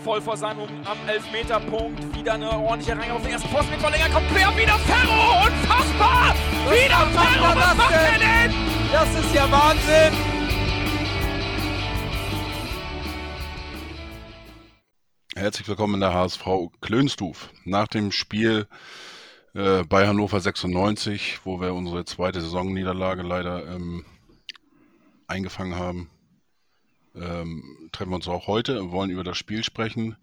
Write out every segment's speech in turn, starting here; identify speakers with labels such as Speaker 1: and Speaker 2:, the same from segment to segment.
Speaker 1: voll vor seinem am Elfmeterpunkt. Wieder eine ordentliche Reihe auf den ersten Posten mit Verlänger. Kommt quer, wieder Ferro! Unfassbar!
Speaker 2: Was
Speaker 1: wieder
Speaker 2: Ferro! Was macht er denn? Das ist ja Wahnsinn!
Speaker 3: Herzlich willkommen in der HSV Klönstuf. Nach dem Spiel äh, bei Hannover 96, wo wir unsere zweite Saisonniederlage leider ähm, eingefangen haben, ähm, treffen wir uns auch heute, wollen über das Spiel sprechen.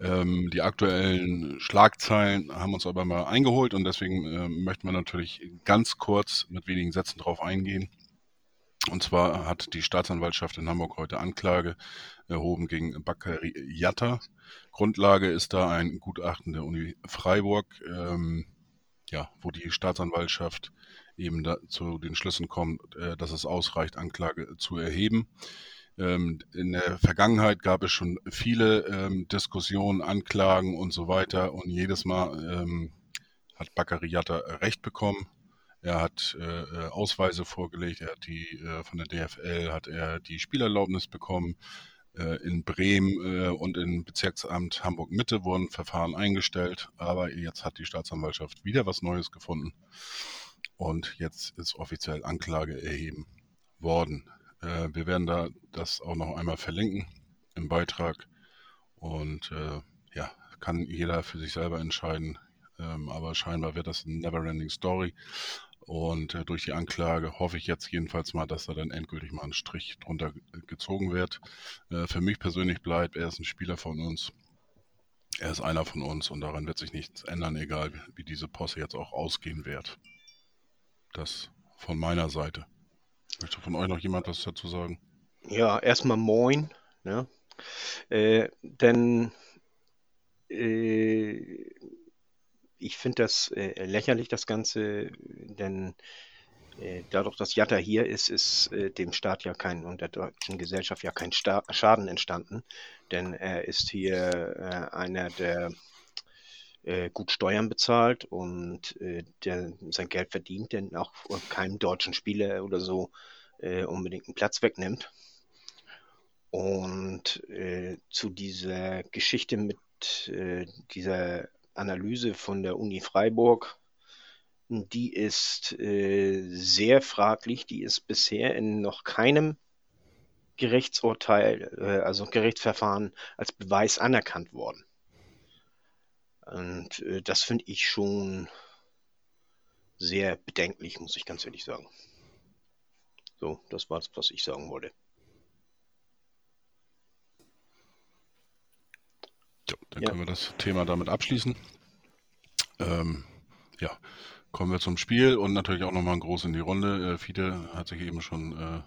Speaker 3: Ähm, die aktuellen Schlagzeilen haben uns aber mal eingeholt und deswegen äh, möchten wir natürlich ganz kurz mit wenigen Sätzen darauf eingehen. Und zwar hat die Staatsanwaltschaft in Hamburg heute Anklage erhoben gegen Bakary Yatta. Grundlage ist da ein Gutachten der Uni Freiburg, ähm, ja, wo die Staatsanwaltschaft eben zu den Schlüssen kommt, äh, dass es ausreicht, Anklage zu erheben. Ähm, in der Vergangenheit gab es schon viele ähm, Diskussionen, Anklagen und so weiter und jedes Mal ähm, hat Baccariata Recht bekommen. Er hat äh, äh, Ausweise vorgelegt, er hat die äh, von der DFL hat er die Spielerlaubnis bekommen. Äh, in Bremen äh, und im Bezirksamt Hamburg Mitte wurden Verfahren eingestellt, aber jetzt hat die Staatsanwaltschaft wieder was Neues gefunden und jetzt ist offiziell Anklage erheben worden. Äh, wir werden da das auch noch einmal verlinken im Beitrag. Und äh, ja, kann jeder für sich selber entscheiden. Ähm, aber scheinbar wird das eine Neverending Story. Und äh, durch die Anklage hoffe ich jetzt jedenfalls mal, dass da dann endgültig mal ein Strich drunter gezogen wird. Äh, für mich persönlich bleibt, er ist ein Spieler von uns. Er ist einer von uns und daran wird sich nichts ändern, egal wie diese Posse jetzt auch ausgehen wird. Das von meiner Seite. Möchte von euch noch jemand was dazu sagen?
Speaker 4: Ja, erstmal moin. Ne? Äh, denn äh, ich finde das äh, lächerlich, das Ganze, denn äh, dadurch, dass Jatta hier ist, ist äh, dem Staat ja kein und der deutschen Gesellschaft ja kein Sta Schaden entstanden, denn er ist hier äh, einer der äh, gut Steuern bezahlt und äh, der sein Geld verdient, denn auch keinem deutschen Spieler oder so äh, unbedingt einen Platz wegnimmt. Und äh, zu dieser Geschichte mit äh, dieser Analyse von der Uni Freiburg, die ist äh, sehr fraglich, die ist bisher in noch keinem Gerichtsurteil, äh, also Gerichtsverfahren als Beweis anerkannt worden. Und äh, das finde ich schon sehr bedenklich, muss ich ganz ehrlich sagen. So, das war es, was ich sagen wollte.
Speaker 3: Ja, dann ja. können wir das Thema damit abschließen. Ähm, ja, kommen wir zum Spiel und natürlich auch nochmal ein Groß in die Runde. Äh, Fiete hat sich eben schon äh,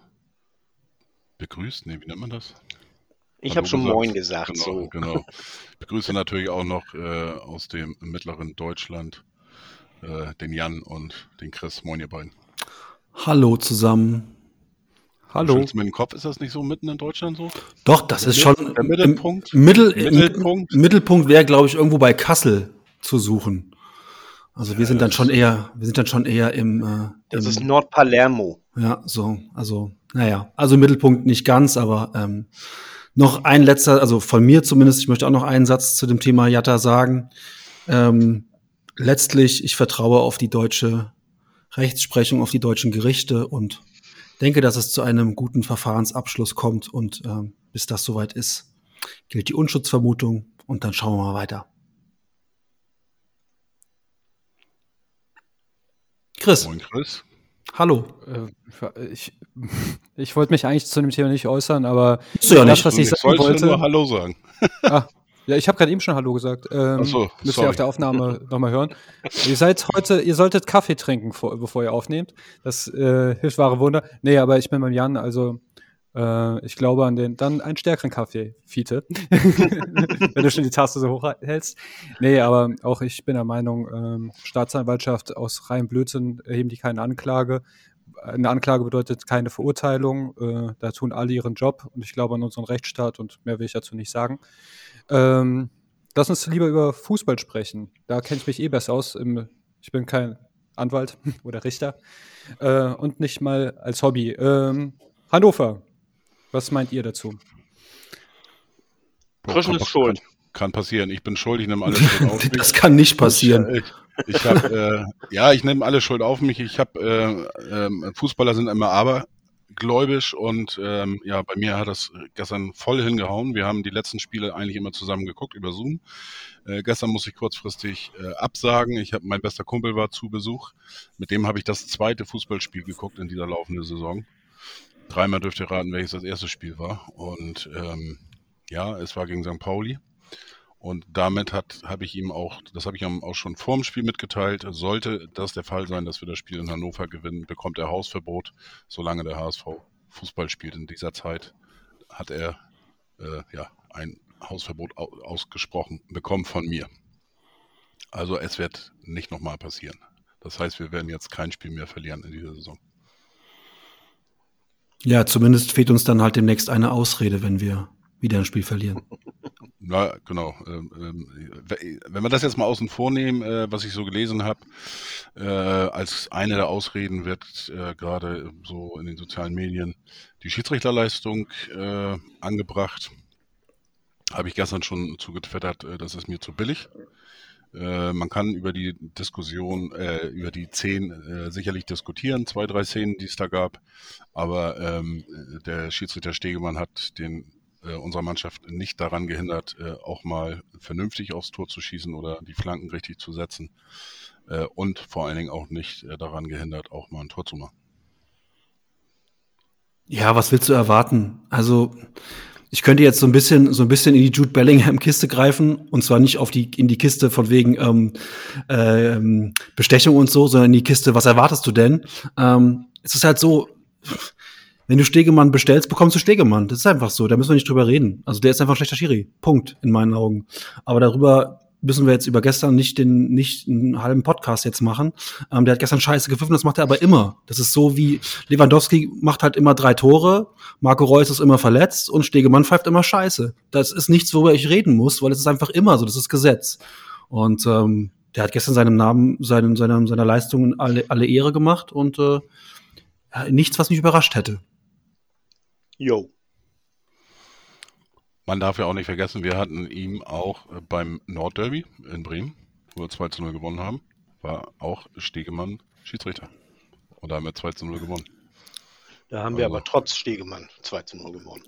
Speaker 3: begrüßt. Nee, wie nennt man das?
Speaker 4: Ich habe schon gesagt. Moin gesagt.
Speaker 3: Genau,
Speaker 4: so.
Speaker 3: genau. Ich begrüße natürlich auch noch äh, aus dem mittleren Deutschland äh, den Jan und den Chris. Moin, ihr beiden.
Speaker 5: Hallo zusammen.
Speaker 3: Hallo. Mit dem Kopf ist das nicht so mitten in Deutschland so?
Speaker 5: Doch, das ist schon
Speaker 3: der Mittelpunkt.
Speaker 5: Mittel, Mittelpunkt, Mittelpunkt wäre, glaube ich, irgendwo bei Kassel zu suchen. Also wir ja, sind dann schon eher, wir sind dann schon eher im. Äh,
Speaker 4: das im, ist Nordpalermo.
Speaker 5: Ja, so, also, naja, also Mittelpunkt nicht ganz, aber ähm, noch ein letzter, also von mir zumindest, ich möchte auch noch einen Satz zu dem Thema Jatta sagen. Ähm, letztlich, ich vertraue auf die deutsche Rechtsprechung, auf die deutschen Gerichte und denke, dass es zu einem guten Verfahrensabschluss kommt und ähm, bis das soweit ist, gilt die Unschutzvermutung und dann schauen wir mal weiter. Chris.
Speaker 3: Moin, Chris.
Speaker 5: Hallo.
Speaker 6: Äh, ich, ich wollte mich eigentlich zu dem Thema nicht äußern, aber
Speaker 5: ja
Speaker 6: das,
Speaker 5: nicht.
Speaker 6: was ich sagen wollte.
Speaker 3: nur Hallo sagen.
Speaker 6: Ah, ja, ich habe gerade eben schon Hallo gesagt. Ähm,
Speaker 3: Ach so,
Speaker 6: müsst ihr auf der Aufnahme nochmal hören. ihr seid heute, ihr solltet Kaffee trinken, vor, bevor ihr aufnehmt. Das äh, hilft wahre Wunder. Nee, aber ich bin beim Jan, also äh, ich glaube an den, dann einen stärkeren Kaffee, Fiete. Wenn du schon die Taste so hoch hältst. Nee, aber auch ich bin der Meinung, ähm, Staatsanwaltschaft aus reinem Blödsinn erheben die keine Anklage. Eine Anklage bedeutet keine Verurteilung. Äh, da tun alle ihren Job und ich glaube an unseren Rechtsstaat und mehr will ich dazu nicht sagen. Ähm, lass uns lieber über Fußball sprechen. Da kenne ich mich eh besser aus. Im, ich bin kein Anwalt oder Richter äh, und nicht mal als Hobby. Ähm, Hannover, was meint ihr dazu?
Speaker 4: Kröschen ist schuld.
Speaker 3: Kann, kann, passieren. Ich bin schuld, ich nehme alle Schuld auf
Speaker 5: mich. Das kann nicht passieren.
Speaker 3: Ich, ich hab, äh, ja, ich nehme alle Schuld auf mich. Ich habe äh, äh, Fußballer sind immer abergläubisch und ähm, ja, bei mir hat das gestern voll hingehauen. Wir haben die letzten Spiele eigentlich immer zusammen geguckt über Zoom. Äh, gestern muss ich kurzfristig äh, absagen. Ich habe mein bester Kumpel war zu Besuch. Mit dem habe ich das zweite Fußballspiel geguckt in dieser laufenden Saison. Dreimal dürft ihr raten, welches das erste Spiel war. Und ähm, ja, es war gegen St. Pauli. Und damit habe ich ihm auch, das habe ich ihm auch schon vor dem Spiel mitgeteilt, sollte das der Fall sein, dass wir das Spiel in Hannover gewinnen, bekommt er Hausverbot, solange der HSV Fußball spielt. In dieser Zeit hat er äh, ja ein Hausverbot ausgesprochen bekommen von mir. Also es wird nicht nochmal passieren. Das heißt, wir werden jetzt kein Spiel mehr verlieren in dieser Saison.
Speaker 5: Ja, zumindest fehlt uns dann halt demnächst eine Ausrede, wenn wir wieder ein Spiel verlieren.
Speaker 3: Na, genau. Ähm, ähm, wenn wir das jetzt mal außen vor nehmen, äh, was ich so gelesen habe, äh, als eine der Ausreden wird äh, gerade so in den sozialen Medien die Schiedsrichterleistung angebracht. Habe ich gestern schon zugetwittert, das ist mir zu billig. Man kann über die Diskussion, über die zehn sicherlich diskutieren, zwei, drei Szenen, die es da gab. Aber ähm, der Schiedsrichter Stegemann hat den äh, unserer Mannschaft nicht daran gehindert, äh, auch mal vernünftig aufs Tor zu schießen oder die Flanken richtig zu setzen. Äh, und vor allen Dingen auch nicht äh, daran gehindert, auch mal ein Tor zu machen.
Speaker 5: Ja, was willst du erwarten? Also, ich könnte jetzt so ein bisschen, so ein bisschen in die Jude Bellingham Kiste greifen und zwar nicht auf die, in die Kiste von wegen ähm, ähm, Bestechung und so, sondern in die Kiste, was erwartest du denn? Ähm, es ist halt so, wenn du Stegemann bestellst, bekommst du Stegemann. Das ist einfach so. Da müssen wir nicht drüber reden. Also der ist einfach ein schlechter Schiri. Punkt, in meinen Augen. Aber darüber müssen wir jetzt über gestern nicht den, nicht einen halben Podcast jetzt machen. Ähm, der hat gestern scheiße gepfiffen, das macht er aber immer. Das ist so wie Lewandowski macht halt immer drei Tore, Marco Reus ist immer verletzt und Stegemann pfeift immer scheiße. Das ist nichts, worüber ich reden muss, weil es ist einfach immer so, das ist Gesetz. Und ähm, der hat gestern seinem Namen, seinen, seiner, seiner Leistungen alle, alle Ehre gemacht und äh, nichts, was mich überrascht hätte.
Speaker 4: Jo.
Speaker 3: Man darf ja auch nicht vergessen, wir hatten ihm auch äh, beim Nordderby in Bremen, wo wir 2 zu 0 gewonnen haben, war auch Stegemann Schiedsrichter. Und da haben wir 2 zu 0 gewonnen.
Speaker 4: Da haben wir also, aber trotz Stegemann 2 zu 0 gewonnen.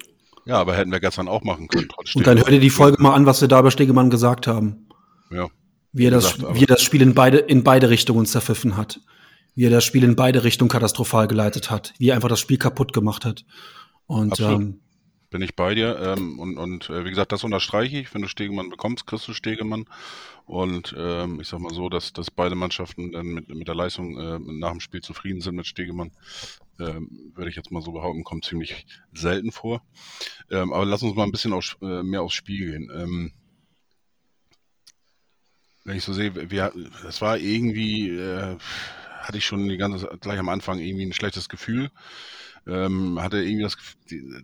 Speaker 3: Ja, aber hätten wir gestern auch machen können. Trotz
Speaker 5: Und dann hört ihr die Folge mal an, was wir da über Stegemann gesagt haben.
Speaker 3: Ja.
Speaker 5: Wie er das, gesagt, wie er das Spiel in beide, in beide Richtungen zerpfiffen hat. Wie er das Spiel in beide Richtungen katastrophal geleitet hat. Wie er einfach das Spiel kaputt gemacht hat. Und ähm,
Speaker 3: bin ich bei dir. Ähm, und und äh, wie gesagt, das unterstreiche ich. Wenn du Stegemann bekommst, kriegst du Stegemann. Und ähm, ich sag mal so, dass, dass beide Mannschaften dann mit, mit der Leistung äh, nach dem Spiel zufrieden sind mit Stegemann. Ähm, würde ich jetzt mal so behaupten, kommt ziemlich selten vor. Ähm, aber lass uns mal ein bisschen aus, äh, mehr aufs Spiel gehen. Ähm, wenn ich so sehe, wir, das war irgendwie, äh, hatte ich schon die ganze gleich am Anfang irgendwie ein schlechtes Gefühl ähm, hatte irgendwie das,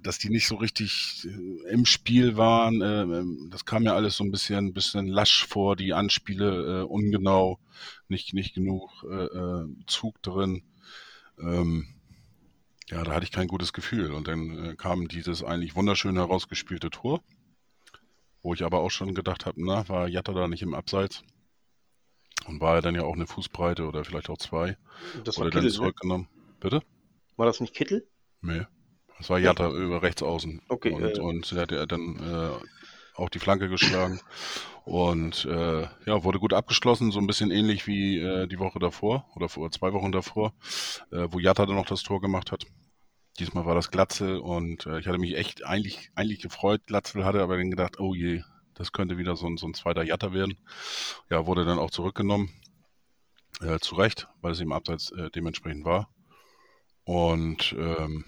Speaker 3: dass die nicht so richtig äh, im Spiel waren. Äh, ähm, das kam mir alles so ein bisschen, bisschen lasch vor, die Anspiele äh, ungenau, nicht, nicht genug äh, äh, Zug drin. Ähm, ja, da hatte ich kein gutes Gefühl. Und dann äh, kam dieses eigentlich wunderschön herausgespielte Tor, wo ich aber auch schon gedacht habe, na, war Jatta da nicht im Abseits? Und war er dann ja auch eine Fußbreite oder vielleicht auch zwei?
Speaker 4: Das war oder Kittel, dann
Speaker 3: ne? zurückgenommen. Ne? Bitte?
Speaker 4: War das nicht Kittel?
Speaker 3: Nee. Das war Jatta ja. über rechts außen.
Speaker 4: Okay.
Speaker 3: Und, äh, und er hat ja dann äh, auch die Flanke geschlagen. Und äh, ja, wurde gut abgeschlossen, so ein bisschen ähnlich wie äh, die Woche davor oder vor zwei Wochen davor, äh, wo Jatta dann noch das Tor gemacht hat. Diesmal war das Glatzel und äh, ich hatte mich echt eigentlich, eigentlich gefreut. Glatzel hatte aber dann gedacht, oh je, das könnte wieder so ein, so ein zweiter Jatta werden. Ja, wurde dann auch zurückgenommen. Äh, zu Recht, weil es im Abseits dementsprechend war. Und ähm,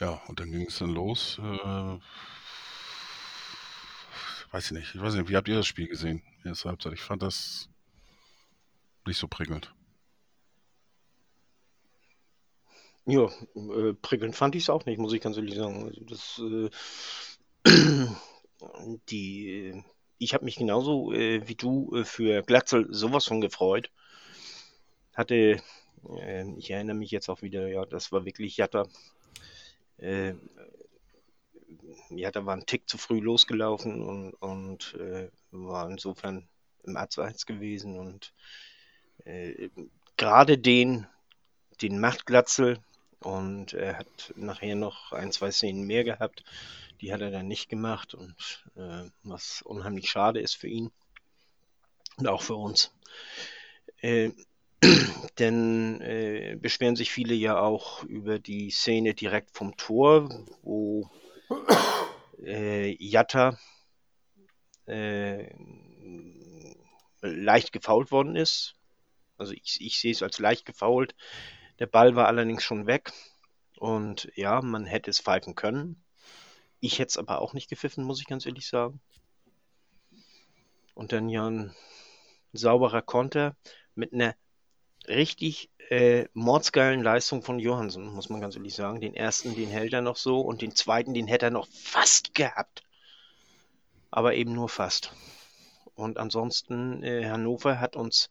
Speaker 3: ja, und dann ging es dann los. Äh, weiß ich nicht. Ich weiß nicht, wie habt ihr das Spiel gesehen? Ich fand das nicht so prickelnd.
Speaker 4: Ja, äh, prickelnd fand ich es auch nicht, muss ich ganz ehrlich sagen. Also das, äh, die, ich habe mich genauso äh, wie du äh, für Glatzel sowas von gefreut. Hatte äh, ich erinnere mich jetzt auch wieder, ja, das war wirklich Jatta. Äh, ja, da war ein Tick zu früh losgelaufen und, und äh, war insofern im Abseits gewesen und äh, gerade den, den Machtglatzel und er hat nachher noch ein, zwei Szenen mehr gehabt. Die hat er dann nicht gemacht und äh, was unheimlich schade ist für ihn und auch für uns. Denn äh, beschweren sich viele ja auch über die Szene direkt vom Tor, wo äh, Jatta äh, leicht gefault worden ist. Also ich, ich sehe es als leicht gefault. Der Ball war allerdings schon weg. Und ja, man hätte es pfeifen können. Ich hätte es aber auch nicht gepfiffen, muss ich ganz ehrlich sagen. Und dann ja ein sauberer Konter mit einer richtig äh, mordsgeilen Leistung von Johansen, muss man ganz ehrlich sagen. Den ersten, den hält er noch so und den zweiten, den hätte er noch fast gehabt. Aber eben nur fast. Und ansonsten, äh, Hannover hat uns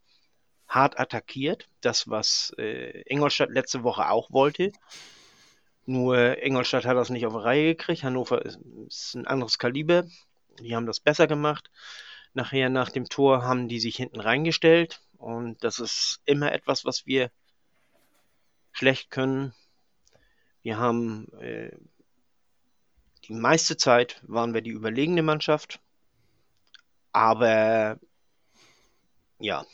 Speaker 4: hart attackiert. Das, was äh, Ingolstadt letzte Woche auch wollte. Nur Ingolstadt hat das nicht auf die Reihe gekriegt. Hannover ist, ist ein anderes Kaliber. Die haben das besser gemacht. Nachher nach dem Tor haben die sich hinten reingestellt. Und das ist immer etwas, was wir schlecht können. Wir haben äh, die meiste Zeit waren wir die überlegene Mannschaft. Aber ja,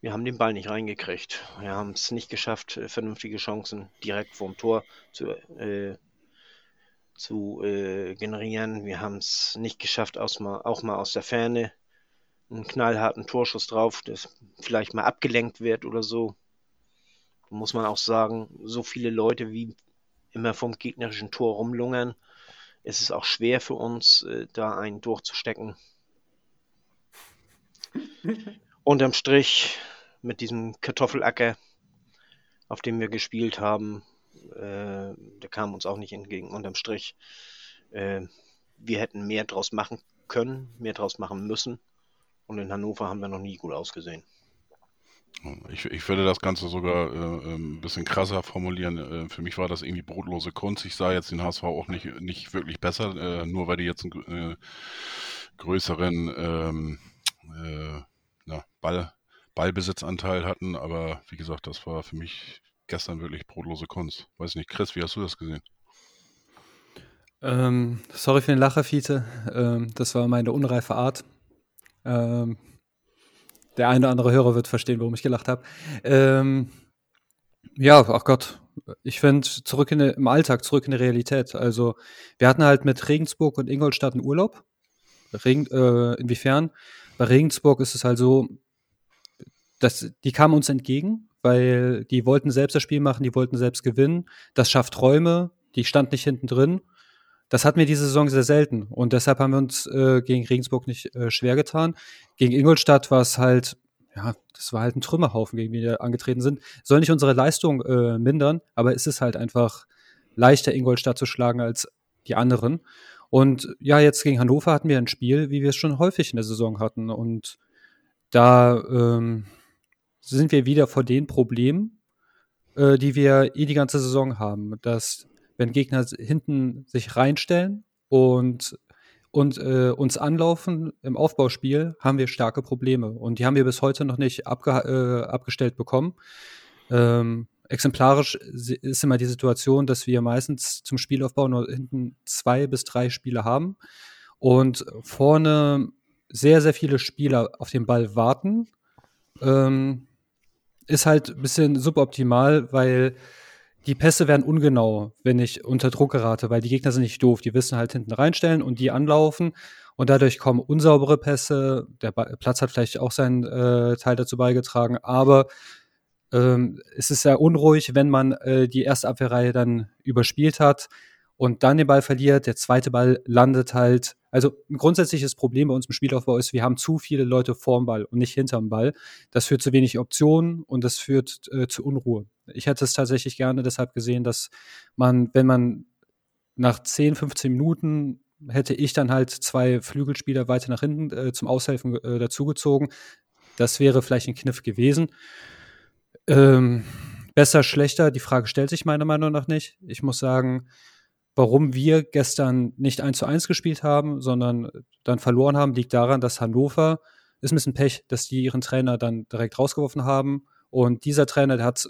Speaker 4: wir haben den Ball nicht reingekriegt. Wir haben es nicht geschafft, äh, vernünftige Chancen direkt vorm Tor zu, äh, zu äh, generieren. Wir haben es nicht geschafft, aus mal, auch mal aus der Ferne einen knallharten Torschuss drauf, das vielleicht mal abgelenkt wird oder so. Muss man auch sagen, so viele Leute wie immer vom gegnerischen Tor rumlungern, ist es auch schwer für uns, äh, da einen durchzustecken. Unterm Strich mit diesem Kartoffelacker, auf dem wir gespielt haben, äh, der kam uns auch nicht entgegen. Unterm Strich, äh, wir hätten mehr draus machen können, mehr draus machen müssen. Und in Hannover haben wir noch nie gut ausgesehen.
Speaker 3: Ich, ich würde das Ganze sogar äh, ein bisschen krasser formulieren. Äh, für mich war das irgendwie brotlose Kunst. Ich sah jetzt den HSV auch nicht, nicht wirklich besser, äh, nur weil die jetzt einen äh, größeren ähm, äh, na, Ball, Ballbesitzanteil hatten, aber wie gesagt, das war für mich gestern wirklich brotlose Kunst. Weiß nicht, Chris, wie hast du das gesehen?
Speaker 6: Ähm, sorry für den Lacher, Fiete. Ähm, das war meine unreife Art. Ähm, der eine oder andere Hörer wird verstehen, warum ich gelacht habe. Ähm, ja, ach Gott, ich finde zurück in im Alltag, zurück in die Realität. Also wir hatten halt mit Regensburg und Ingolstadt einen Urlaub. Regen, äh, inwiefern? Bei Regensburg ist es halt so, das, die kamen uns entgegen, weil die wollten selbst das Spiel machen, die wollten selbst gewinnen. Das schafft Räume, die stand nicht hinten drin. Das hatten wir diese Saison sehr selten und deshalb haben wir uns äh, gegen Regensburg nicht äh, schwer getan. Gegen Ingolstadt war es halt, ja, das war halt ein Trümmerhaufen, gegen den wir angetreten sind. Soll nicht unsere Leistung äh, mindern, aber es ist halt einfach leichter, Ingolstadt zu schlagen als die anderen. Und ja, jetzt gegen Hannover hatten wir ein Spiel, wie wir es schon häufig in der Saison hatten. Und da ähm, sind wir wieder vor den Problemen, äh, die wir eh die ganze Saison haben. Dass, wenn Gegner hinten sich reinstellen und, und äh, uns anlaufen im Aufbauspiel, haben wir starke Probleme. Und die haben wir bis heute noch nicht abge äh, abgestellt bekommen. Ähm, exemplarisch ist immer die Situation, dass wir meistens zum Spielaufbau nur hinten zwei bis drei Spiele haben und vorne sehr, sehr viele Spieler auf den Ball warten. Ähm, ist halt ein bisschen suboptimal, weil die Pässe werden ungenau, wenn ich unter Druck gerate, weil die Gegner sind nicht doof. Die wissen halt hinten reinstellen und die anlaufen. Und dadurch kommen unsaubere Pässe. Der Platz hat vielleicht auch seinen äh, Teil dazu beigetragen. Aber ähm, es ist sehr unruhig, wenn man äh, die erste Abwehrreihe dann überspielt hat und dann den Ball verliert. Der zweite Ball landet halt. Also ein grundsätzliches Problem bei uns im Spielaufbau ist, wir haben zu viele Leute vorm Ball und nicht hinterm Ball. Das führt zu wenig Optionen und das führt äh, zu Unruhe. Ich hätte es tatsächlich gerne deshalb gesehen, dass man, wenn man nach 10, 15 Minuten hätte ich dann halt zwei Flügelspieler weiter nach hinten äh, zum Aushelfen äh, dazugezogen. Das wäre vielleicht ein Kniff gewesen. Ähm, besser, schlechter, die Frage stellt sich meiner Meinung nach nicht. Ich muss sagen, warum wir gestern nicht 1 zu 1 gespielt haben, sondern dann verloren haben, liegt daran, dass Hannover ist ein bisschen Pech, dass die ihren Trainer dann direkt rausgeworfen haben. Und dieser Trainer, der hat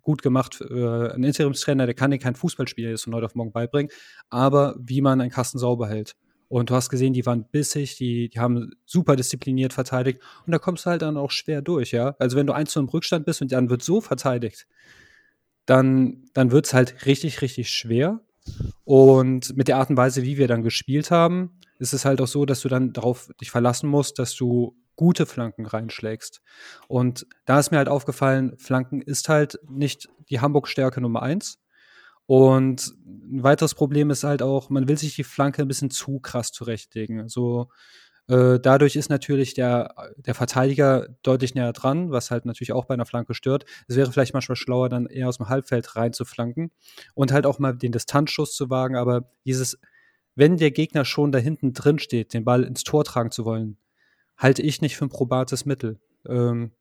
Speaker 6: gut gemacht, äh, ein Interimstrainer, der kann dir kein Fußballspiel jetzt von heute auf morgen beibringen, aber wie man einen Kasten sauber hält. Und du hast gesehen, die waren bissig, die, die haben super diszipliniert verteidigt. Und da kommst du halt dann auch schwer durch, ja. Also wenn du eins zu im Rückstand bist und dann wird so verteidigt, dann, dann wird es halt richtig, richtig schwer. Und mit der Art und Weise, wie wir dann gespielt haben, ist es halt auch so, dass du dann darauf dich verlassen musst, dass du gute Flanken reinschlägst. Und da ist mir halt aufgefallen, Flanken ist halt nicht die Hamburg-Stärke Nummer eins. Und ein weiteres Problem ist halt auch, man will sich die Flanke ein bisschen zu krass zurechtlegen. Also äh, dadurch ist natürlich der, der Verteidiger deutlich näher dran, was halt natürlich auch bei einer Flanke stört. Es wäre vielleicht manchmal schlauer, dann eher aus dem Halbfeld rein zu flanken und halt auch mal den Distanzschuss zu wagen. Aber dieses, wenn der Gegner schon da hinten drin steht, den Ball ins Tor tragen zu wollen, halte ich nicht für ein probates Mittel. Ähm,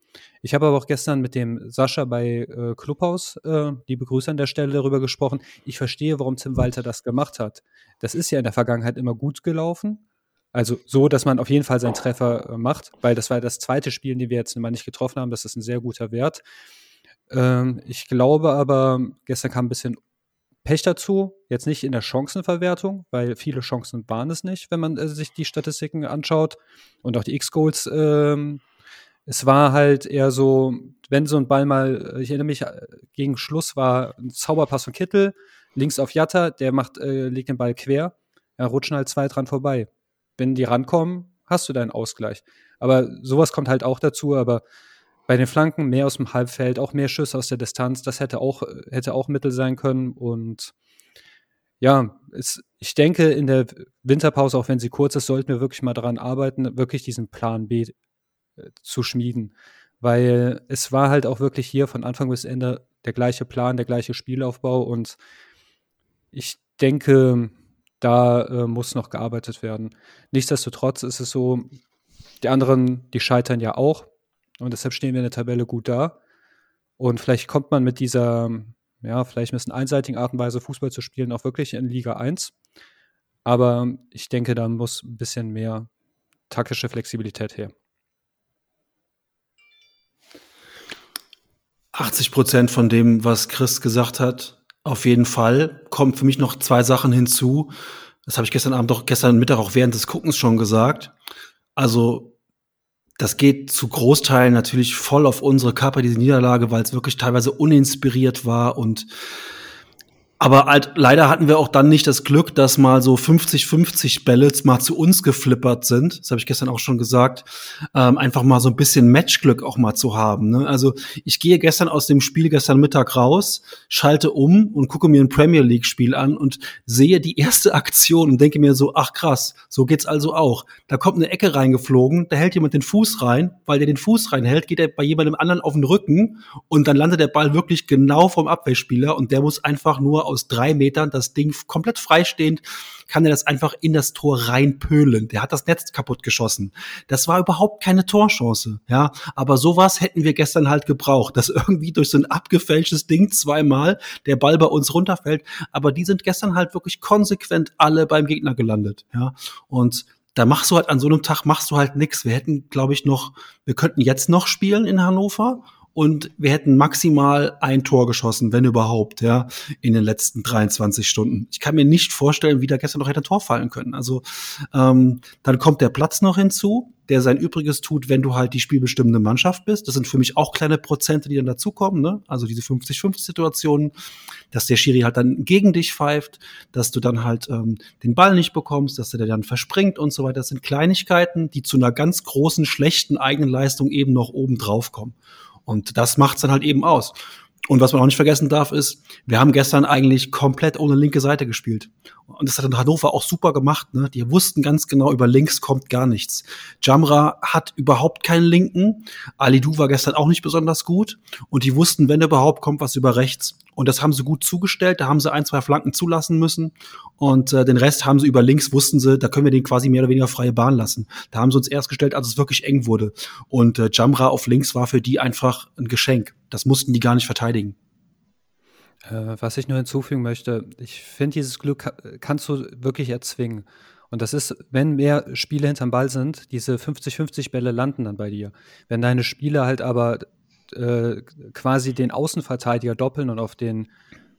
Speaker 6: ich habe aber auch gestern mit dem Sascha bei äh, Clubhaus, äh, liebe Grüße an der Stelle, darüber gesprochen. Ich verstehe, warum Tim Walter das gemacht hat. Das ist ja in der Vergangenheit immer gut gelaufen. Also so, dass man auf jeden Fall seinen Treffer äh, macht, weil das war das zweite Spiel, in dem wir jetzt mal nicht getroffen haben. Das ist ein sehr guter Wert. Ähm, ich glaube aber, gestern kam ein bisschen Pech dazu, jetzt nicht in der Chancenverwertung, weil viele Chancen waren es nicht, wenn man äh, sich die Statistiken anschaut und auch die X-Goals. Ähm, es war halt eher so, wenn so ein Ball mal, äh, ich erinnere mich, äh, gegen Schluss war ein Zauberpass von Kittel, links auf Jatta, der macht, äh, legt den Ball quer, ja, rutschen halt zwei dran vorbei. Wenn die rankommen, hast du deinen Ausgleich. Aber sowas kommt halt auch dazu, aber bei den Flanken mehr aus dem Halbfeld, auch mehr Schüsse aus der Distanz, das hätte auch, hätte auch Mittel sein können. Und ja, es, ich denke, in der Winterpause, auch wenn sie kurz ist, sollten wir wirklich mal daran arbeiten, wirklich diesen Plan B äh, zu schmieden. Weil es war halt auch wirklich hier von Anfang bis Ende der gleiche Plan, der gleiche Spielaufbau. Und ich denke, da äh, muss noch gearbeitet werden. Nichtsdestotrotz ist es so, die anderen, die scheitern ja auch. Und deshalb stehen wir in der Tabelle gut da. Und vielleicht kommt man mit dieser, ja, vielleicht ein bisschen einseitigen Art und Weise Fußball zu spielen, auch wirklich in Liga 1. Aber ich denke, da muss ein bisschen mehr taktische Flexibilität her.
Speaker 5: 80 Prozent von dem, was Chris gesagt hat, auf jeden Fall. Kommen für mich noch zwei Sachen hinzu. Das habe ich gestern Abend doch, gestern Mittag auch während des Guckens schon gesagt. Also das geht zu Großteilen natürlich voll auf unsere Kappe, diese Niederlage, weil es wirklich teilweise uninspiriert war und aber halt, leider hatten wir auch dann nicht das Glück, dass mal so 50-50 Bälle mal zu uns geflippert sind. Das habe ich gestern auch schon gesagt. Ähm, einfach mal so ein bisschen Matchglück auch mal zu haben. Ne? Also ich gehe gestern aus dem Spiel gestern Mittag raus, schalte um und gucke mir ein Premier League-Spiel an und sehe die erste Aktion und denke mir so, ach krass, so geht's also auch. Da kommt eine Ecke reingeflogen, da hält jemand den Fuß rein, weil der den Fuß reinhält, geht er bei jemandem anderen auf den Rücken und dann landet der Ball wirklich genau vom Abwehrspieler und der muss einfach nur aus drei Metern das Ding komplett freistehend, kann er das einfach in das Tor reinpölen. Der hat das Netz kaputt geschossen. Das war überhaupt keine Torchance, ja. Aber sowas hätten wir gestern halt gebraucht, dass irgendwie durch so ein abgefälschtes Ding zweimal der Ball bei uns runterfällt. Aber die sind gestern halt wirklich konsequent alle beim Gegner gelandet, ja. Und da machst du halt an so einem Tag machst du halt nichts. Wir hätten, glaube ich, noch, wir könnten jetzt noch spielen in Hannover und wir hätten maximal ein Tor geschossen, wenn überhaupt, ja, in den letzten 23 Stunden. Ich kann mir nicht vorstellen, wie da gestern noch hätte ein Tor fallen können. Also ähm, dann kommt der Platz noch hinzu, der sein Übriges tut, wenn du halt die spielbestimmende Mannschaft bist. Das sind für mich auch kleine Prozente, die dann dazukommen, ne? Also diese 50-50-Situationen, dass der Schiri halt dann gegen dich pfeift, dass du dann halt ähm, den Ball nicht bekommst, dass der dann verspringt und so weiter. Das sind Kleinigkeiten, die zu einer ganz großen, schlechten Eigenleistung eben noch oben drauf kommen. Und das macht's dann halt eben aus. Und was man auch nicht vergessen darf, ist, wir haben gestern eigentlich komplett ohne linke Seite gespielt. Und das hat in Hannover auch super gemacht. Ne? Die wussten ganz genau, über links kommt gar nichts. Jamra hat überhaupt keinen linken. Alidu war gestern auch nicht besonders gut. Und die wussten, wenn überhaupt, kommt was über rechts. Und das haben sie gut zugestellt. Da haben sie ein, zwei Flanken zulassen müssen. Und äh, den Rest haben sie über links, wussten sie, da können wir den quasi mehr oder weniger freie Bahn lassen. Da haben sie uns erst gestellt, als es wirklich eng wurde. Und äh, Jamra auf links war für die einfach ein Geschenk. Das mussten die gar nicht verteidigen.
Speaker 6: Äh, was ich nur hinzufügen möchte, ich finde, dieses Glück kannst du wirklich erzwingen. Und das ist, wenn mehr Spiele hinterm Ball sind, diese 50-50 Bälle landen dann bei dir. Wenn deine Spieler halt aber äh, quasi den Außenverteidiger doppeln und auf den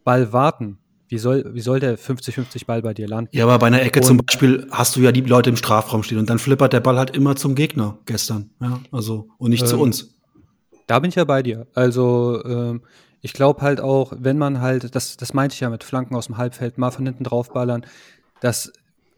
Speaker 6: Ball warten, wie soll, wie soll der 50-50 Ball bei dir landen?
Speaker 5: Ja, aber bei einer Ecke und zum Beispiel hast du ja die Leute im Strafraum stehen und dann flippert der Ball halt immer zum Gegner gestern. Ja, also, und nicht ähm, zu uns.
Speaker 6: Da bin ich ja bei dir. Also, ähm, ich glaube halt auch, wenn man halt, das, das meinte ich ja mit Flanken aus dem Halbfeld, mal von hinten draufballern, das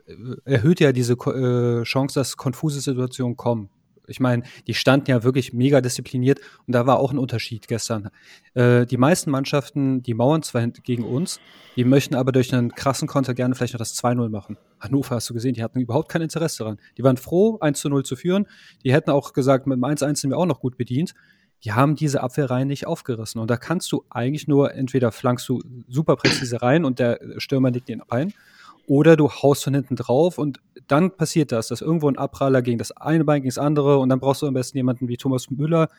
Speaker 6: äh, erhöht ja diese äh, Chance, dass konfuse Situationen kommen. Ich meine, die standen ja wirklich mega diszipliniert und da war auch ein Unterschied gestern. Äh, die meisten Mannschaften, die mauern zwar gegen uns, die möchten aber durch einen krassen Konter gerne vielleicht noch das 2-0 machen. Hannover hast du gesehen, die hatten überhaupt kein Interesse daran. Die waren froh, 1-0 zu führen. Die hätten auch gesagt, mit dem 1-1 sind wir auch noch gut bedient. Die haben diese Abwehrreihen nicht aufgerissen. Und da kannst du eigentlich nur, entweder flankst du super präzise rein und der Stürmer legt den rein, oder du haust von hinten drauf und dann passiert das, dass irgendwo ein Abpraller gegen das eine Bein gegen das andere und dann brauchst du am besten jemanden wie Thomas Müller.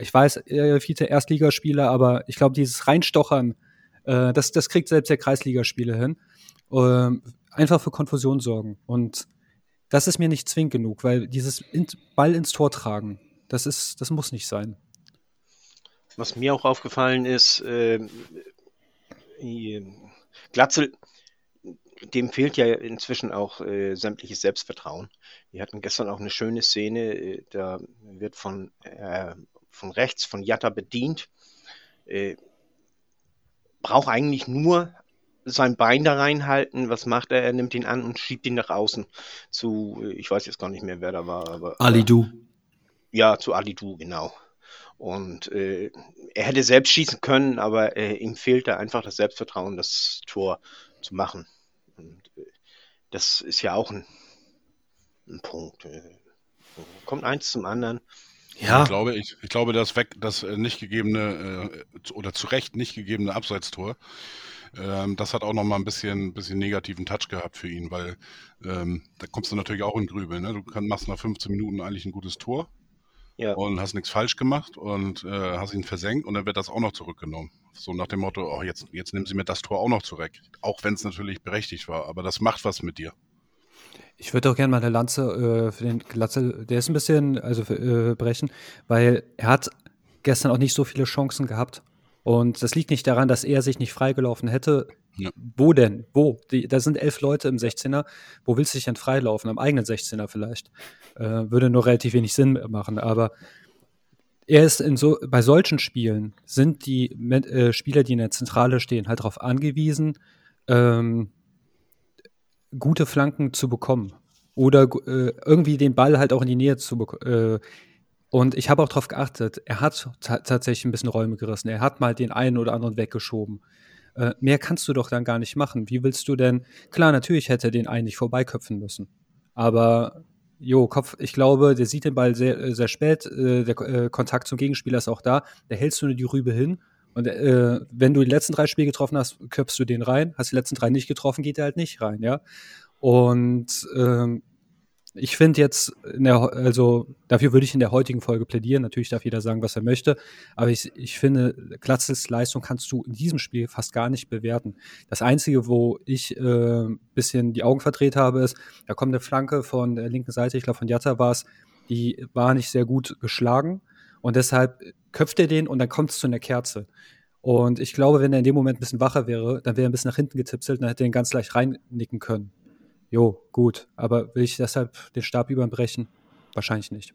Speaker 6: Ich weiß, er viele Erstligaspieler, aber ich glaube, dieses Reinstochern, äh, das, das kriegt selbst der Kreisligaspieler hin. Äh, einfach für Konfusion sorgen. Und das ist mir nicht zwingend genug, weil dieses Ball ins Tor tragen, das ist, das muss nicht sein.
Speaker 4: Was mir auch aufgefallen ist, äh, Glatzel dem fehlt ja inzwischen auch äh, sämtliches Selbstvertrauen. Wir hatten gestern auch eine schöne Szene, äh, da wird von, äh, von rechts von Jatta bedient. Äh, braucht eigentlich nur sein Bein da reinhalten. Was macht er? Er nimmt ihn an und schiebt ihn nach außen zu, äh, ich weiß jetzt gar nicht mehr, wer da war. Aber,
Speaker 5: Alidu.
Speaker 4: Ja, zu Alidu, genau. Und äh, er hätte selbst schießen können, aber äh, ihm fehlte einfach das Selbstvertrauen, das Tor zu machen. Äh, das ist ja auch ein, ein Punkt. Äh, kommt eins zum anderen.
Speaker 3: Ja. Ich glaube, ich, ich glaube, das weg, das äh, nicht gegebene oder zu Recht nicht gegebene Abseitstor, ähm, das hat auch noch mal ein bisschen, bisschen negativen Touch gehabt für ihn, weil ähm, da kommst du natürlich auch in Grübel. Ne? Du kann, machst nach 15 Minuten eigentlich ein gutes Tor ja. und hast nichts falsch gemacht und äh, hast ihn versenkt und dann wird das auch noch zurückgenommen. So nach dem Motto, oh, jetzt, jetzt nehmen sie mir das Tor auch noch zurück. Auch wenn es natürlich berechtigt war, aber das macht was mit dir.
Speaker 6: Ich würde auch gerne mal eine Lanze äh, für den Glatzel, der ist ein bisschen, also äh, brechen, weil er hat gestern auch nicht so viele Chancen gehabt. Und das liegt nicht daran, dass er sich nicht freigelaufen hätte. Ja. Wo denn? Wo? Die, da sind elf Leute im 16er. Wo willst du dich denn freilaufen? Am eigenen 16er vielleicht. Äh, würde nur relativ wenig Sinn machen. Aber er ist in so, bei solchen Spielen sind die äh, Spieler, die in der Zentrale stehen, halt darauf angewiesen, ähm, gute Flanken zu bekommen. Oder äh, irgendwie den Ball halt auch in die Nähe zu bekommen. Äh, und ich habe auch darauf geachtet, er hat tatsächlich ein bisschen Räume gerissen. Er hat mal den einen oder anderen weggeschoben. Äh, mehr kannst du doch dann gar nicht machen. Wie willst du denn? Klar, natürlich hätte er den einen nicht vorbeiköpfen müssen. Aber Jo, Kopf, ich glaube, der sieht den Ball sehr, äh, sehr spät. Äh, der äh, Kontakt zum Gegenspieler ist auch da. Da hältst du nur die Rübe hin. Und äh, wenn du die letzten drei Spiele getroffen hast, köpfst du den rein. Hast die letzten drei nicht getroffen, geht er halt nicht rein, ja. Und ähm, ich finde jetzt, der, also dafür würde ich in der heutigen Folge plädieren. Natürlich darf jeder sagen, was er möchte. Aber ich, ich finde, Glatzels Leistung kannst du in diesem Spiel fast gar nicht bewerten. Das Einzige, wo ich äh, bisschen die Augen verdreht habe, ist, da kommt eine Flanke von der linken Seite, ich glaube von Jatta war es, die war nicht sehr gut geschlagen. Und deshalb köpft er den und dann kommt es zu einer Kerze. Und ich glaube, wenn er in dem Moment ein bisschen wacher wäre, dann wäre er ein bisschen nach hinten getipselt und dann hätte er ihn ganz leicht reinnicken können jo, gut, aber will ich deshalb den Stab über ihn brechen? Wahrscheinlich nicht.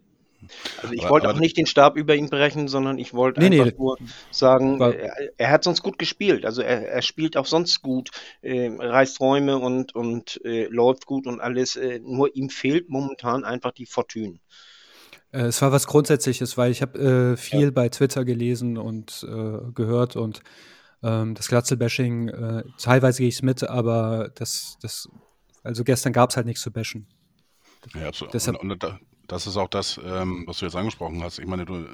Speaker 4: Also ich wollte auch nicht den Stab über ihn brechen, sondern ich wollte nee, einfach nee, nur sagen, er, er, hat sonst gut gespielt. Also er, er spielt auch sonst gut, äh, reißt Räume und, und äh, läuft gut und alles. Äh, nur ihm fehlt momentan einfach die Fortune.
Speaker 6: Äh, es war was Grundsätzliches, weil ich habe äh, viel ja. bei Twitter gelesen und äh, gehört und ähm, das Glatzelbashing, teilweise gehe ich es mit, aber das, das also gestern gab es halt nichts zu bashen.
Speaker 3: Ja, absolut. Deshalb, und, und das ist auch das, ähm, was du jetzt angesprochen hast. Ich meine, du,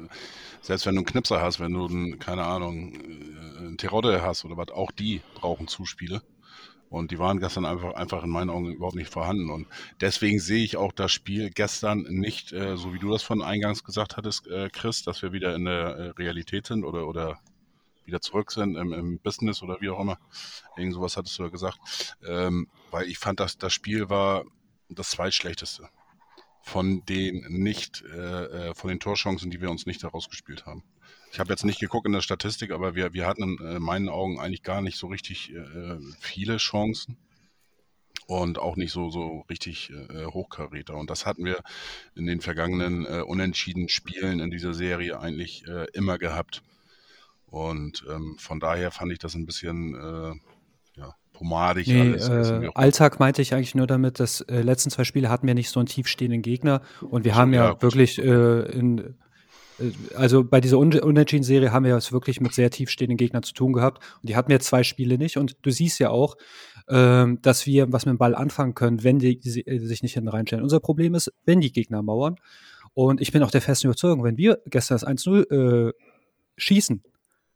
Speaker 3: selbst wenn du einen Knipser hast, wenn du einen, keine Ahnung, äh, einen Terodde hast oder was, auch die brauchen Zuspiele. Und die waren gestern einfach, einfach in meinen Augen überhaupt nicht vorhanden. Und deswegen sehe ich auch das Spiel gestern nicht, äh, so wie du das von eingangs gesagt hattest, äh, Chris, dass wir wieder in der äh, Realität sind oder, oder wieder zurück sind im, im Business oder wie auch immer. Irgend sowas hattest du ja gesagt. Ähm, weil ich fand, dass das Spiel war das zweitschlechteste von den nicht, äh, äh, von den Torchancen, die wir uns nicht herausgespielt haben. Ich habe jetzt nicht geguckt in der Statistik, aber wir, wir hatten in meinen Augen eigentlich gar nicht so richtig äh, viele Chancen und auch nicht so, so richtig äh, Hochkaräter. Und das hatten wir in den vergangenen äh, unentschieden Spielen in dieser Serie eigentlich äh, immer gehabt. Und ähm, von daher fand ich das ein bisschen äh, ja, pomadig
Speaker 6: Nee,
Speaker 3: alles.
Speaker 6: Äh, Alltag meinte ich eigentlich nur damit, dass äh, letzten zwei Spiele hatten wir nicht so einen tiefstehenden Gegner und wir haben ja,
Speaker 3: ja,
Speaker 6: wirklich äh, in äh, also bei dieser Un Unentschieden-Serie haben wir es wirklich mit sehr tiefstehenden Gegnern zu tun gehabt und die hatten wir zwei Spiele nicht und du siehst ja auch, ähm, dass wir was mit dem Ball anfangen können, wenn die, die äh, sich nicht hinten reinstellen. Unser Problem ist, wenn die Gegner mauern und ich bin auch der festen Überzeugung, wenn wir gestern das 1-0 äh, schießen,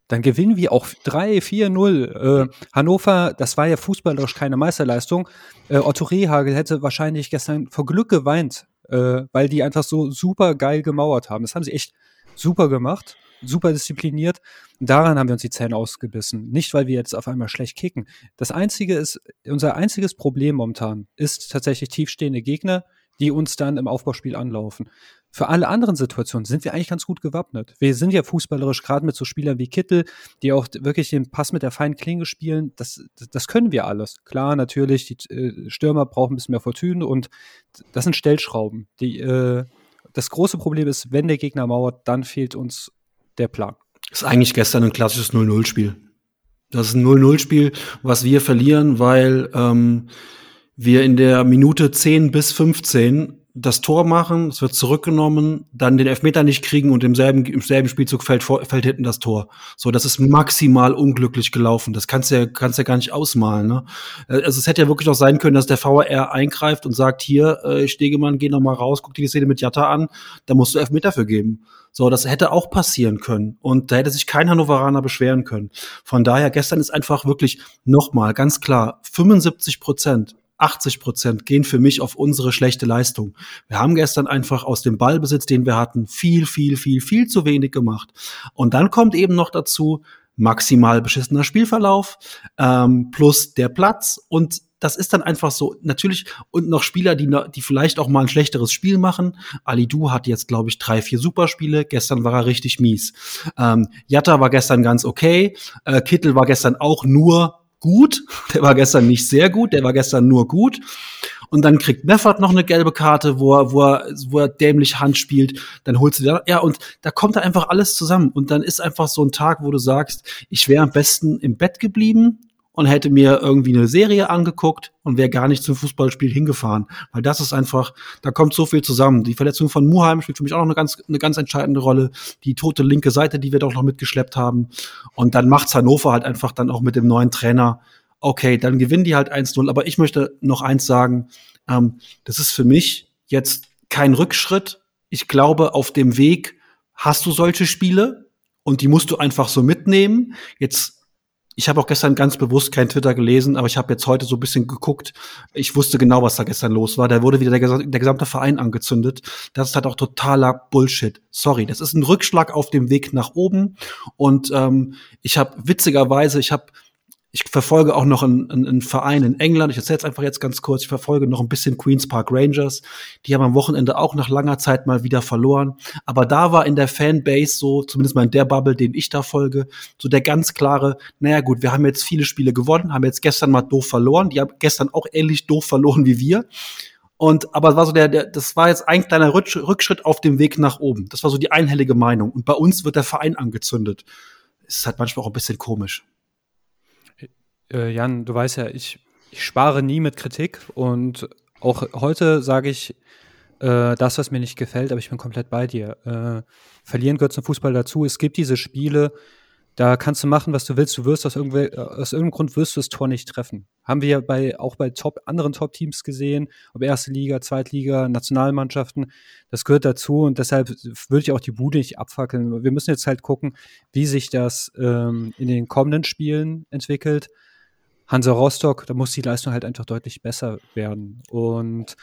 Speaker 6: dann gewinnen wir auch 3, 4, 0. Äh, Hannover, das war ja fußballerisch keine Meisterleistung. Äh, Otto Rehagel hätte wahrscheinlich gestern vor Glück geweint, äh, weil die einfach so super geil gemauert haben. Das haben sie echt super gemacht, super diszipliniert. Daran haben wir uns die Zähne ausgebissen. Nicht, weil wir jetzt auf einmal schlecht kicken. Das einzige ist, unser einziges Problem momentan ist tatsächlich tiefstehende Gegner, die uns dann im Aufbauspiel anlaufen. Für alle anderen Situationen sind wir eigentlich ganz gut gewappnet. Wir sind ja fußballerisch gerade mit so Spielern wie Kittel, die auch wirklich den Pass mit der feinen Klinge spielen. Das, das, können wir alles. Klar, natürlich, die äh, Stürmer brauchen ein bisschen mehr Fortune und das sind Stellschrauben. Die, äh, das große Problem ist, wenn der Gegner mauert, dann fehlt uns der Plan.
Speaker 5: Ist eigentlich gestern ein klassisches 0-0-Spiel. Das ist ein 0-0-Spiel, was wir verlieren, weil ähm, wir in der Minute 10 bis 15 das Tor machen, es wird zurückgenommen, dann den Elfmeter nicht kriegen und im selben, im selben Spielzug fällt, fällt hinten das Tor. So, das ist maximal unglücklich gelaufen. Das kannst du ja, kannst ja gar nicht ausmalen. Ne? Äh, Also es hätte ja wirklich auch sein können, dass der VAR eingreift und sagt, hier, äh, Stegemann, geh noch mal raus, guck dir die Szene mit Jatta an, da musst du Elfmeter für geben. So, das hätte auch passieren können. Und da hätte sich kein Hannoveraner beschweren können. Von daher, gestern ist einfach wirklich nochmal ganz klar, 75 Prozent 80 Prozent gehen für mich auf unsere schlechte Leistung. Wir haben gestern einfach aus dem Ballbesitz, den wir hatten, viel, viel, viel, viel zu wenig gemacht. Und dann kommt eben noch dazu maximal beschissener Spielverlauf ähm, plus der Platz und das ist dann einfach so natürlich und noch Spieler, die die vielleicht auch mal ein schlechteres Spiel machen. Ali Du hat jetzt glaube ich drei, vier Superspiele. Gestern war er richtig mies. Ähm, Jatta war gestern ganz okay. Äh, Kittel war gestern auch nur gut. Der war gestern nicht sehr gut, der war gestern nur gut. Und dann kriegt Meffert noch eine gelbe Karte, wo er, wo er, wo er dämlich Hand spielt. Dann holst du da, ja, und da kommt da einfach alles zusammen. Und dann ist einfach so ein Tag, wo du sagst, ich wäre am besten im Bett geblieben und hätte mir irgendwie eine Serie angeguckt und wäre gar nicht zum Fußballspiel hingefahren. Weil das ist einfach, da kommt so viel zusammen. Die Verletzung von Muheim spielt für mich auch noch eine ganz, eine ganz entscheidende Rolle. Die tote linke Seite, die wir doch noch mitgeschleppt haben. Und dann macht's Hannover halt einfach dann auch mit dem neuen Trainer. Okay, dann gewinnen die halt 1-0. Aber ich möchte noch eins sagen. Ähm, das ist für mich jetzt kein Rückschritt. Ich glaube, auf dem Weg hast du solche Spiele und die musst du einfach so mitnehmen. Jetzt ich habe auch gestern ganz bewusst kein Twitter gelesen, aber ich habe jetzt heute so ein bisschen geguckt. Ich wusste genau, was da gestern los war. Da wurde wieder der, der gesamte Verein angezündet. Das ist halt auch totaler Bullshit. Sorry, das ist ein Rückschlag auf dem Weg nach oben. Und ähm, ich habe witzigerweise, ich habe ich verfolge auch noch einen, einen, einen Verein in England. Ich erzähle es einfach jetzt ganz kurz. Ich verfolge noch ein bisschen Queens Park Rangers. Die haben am Wochenende auch nach langer Zeit mal wieder verloren. Aber da war in der Fanbase so, zumindest mal in der Bubble, den ich da folge, so der ganz klare, naja gut, wir haben jetzt viele Spiele gewonnen, haben jetzt gestern mal doof verloren. Die haben gestern auch ähnlich doof verloren wie wir. Und aber war so der, der, das war jetzt ein kleiner Rücksch- Rückschritt auf dem Weg nach oben. Das war so die einhellige Meinung. Und bei uns wird der Verein angezündet. Ist halt manchmal auch ein bisschen komisch.
Speaker 6: Äh, Jan, du weißt ja, ich, ich spare nie mit Kritik und auch heute sage ich äh, das, was mir nicht gefällt, aber ich bin komplett bei dir. Äh, verlieren gehört zum Fußball dazu. Es gibt diese Spiele, da kannst du machen, was du willst. Du wirst aus, irgendwel- aus irgendeinem Grund wirst du das Tor nicht treffen. Haben wir ja bei, auch bei Top, anderen Top-Teams gesehen, ob erste Liga, Zweitliga, Nationalmannschaften. Das gehört dazu und deshalb würde ich auch die Bude nicht abfackeln. Wir müssen jetzt halt gucken, wie sich das ähm, in den kommenden Spielen entwickelt. Hansa Rostock, da muss die Leistung halt einfach deutlich besser werden. Und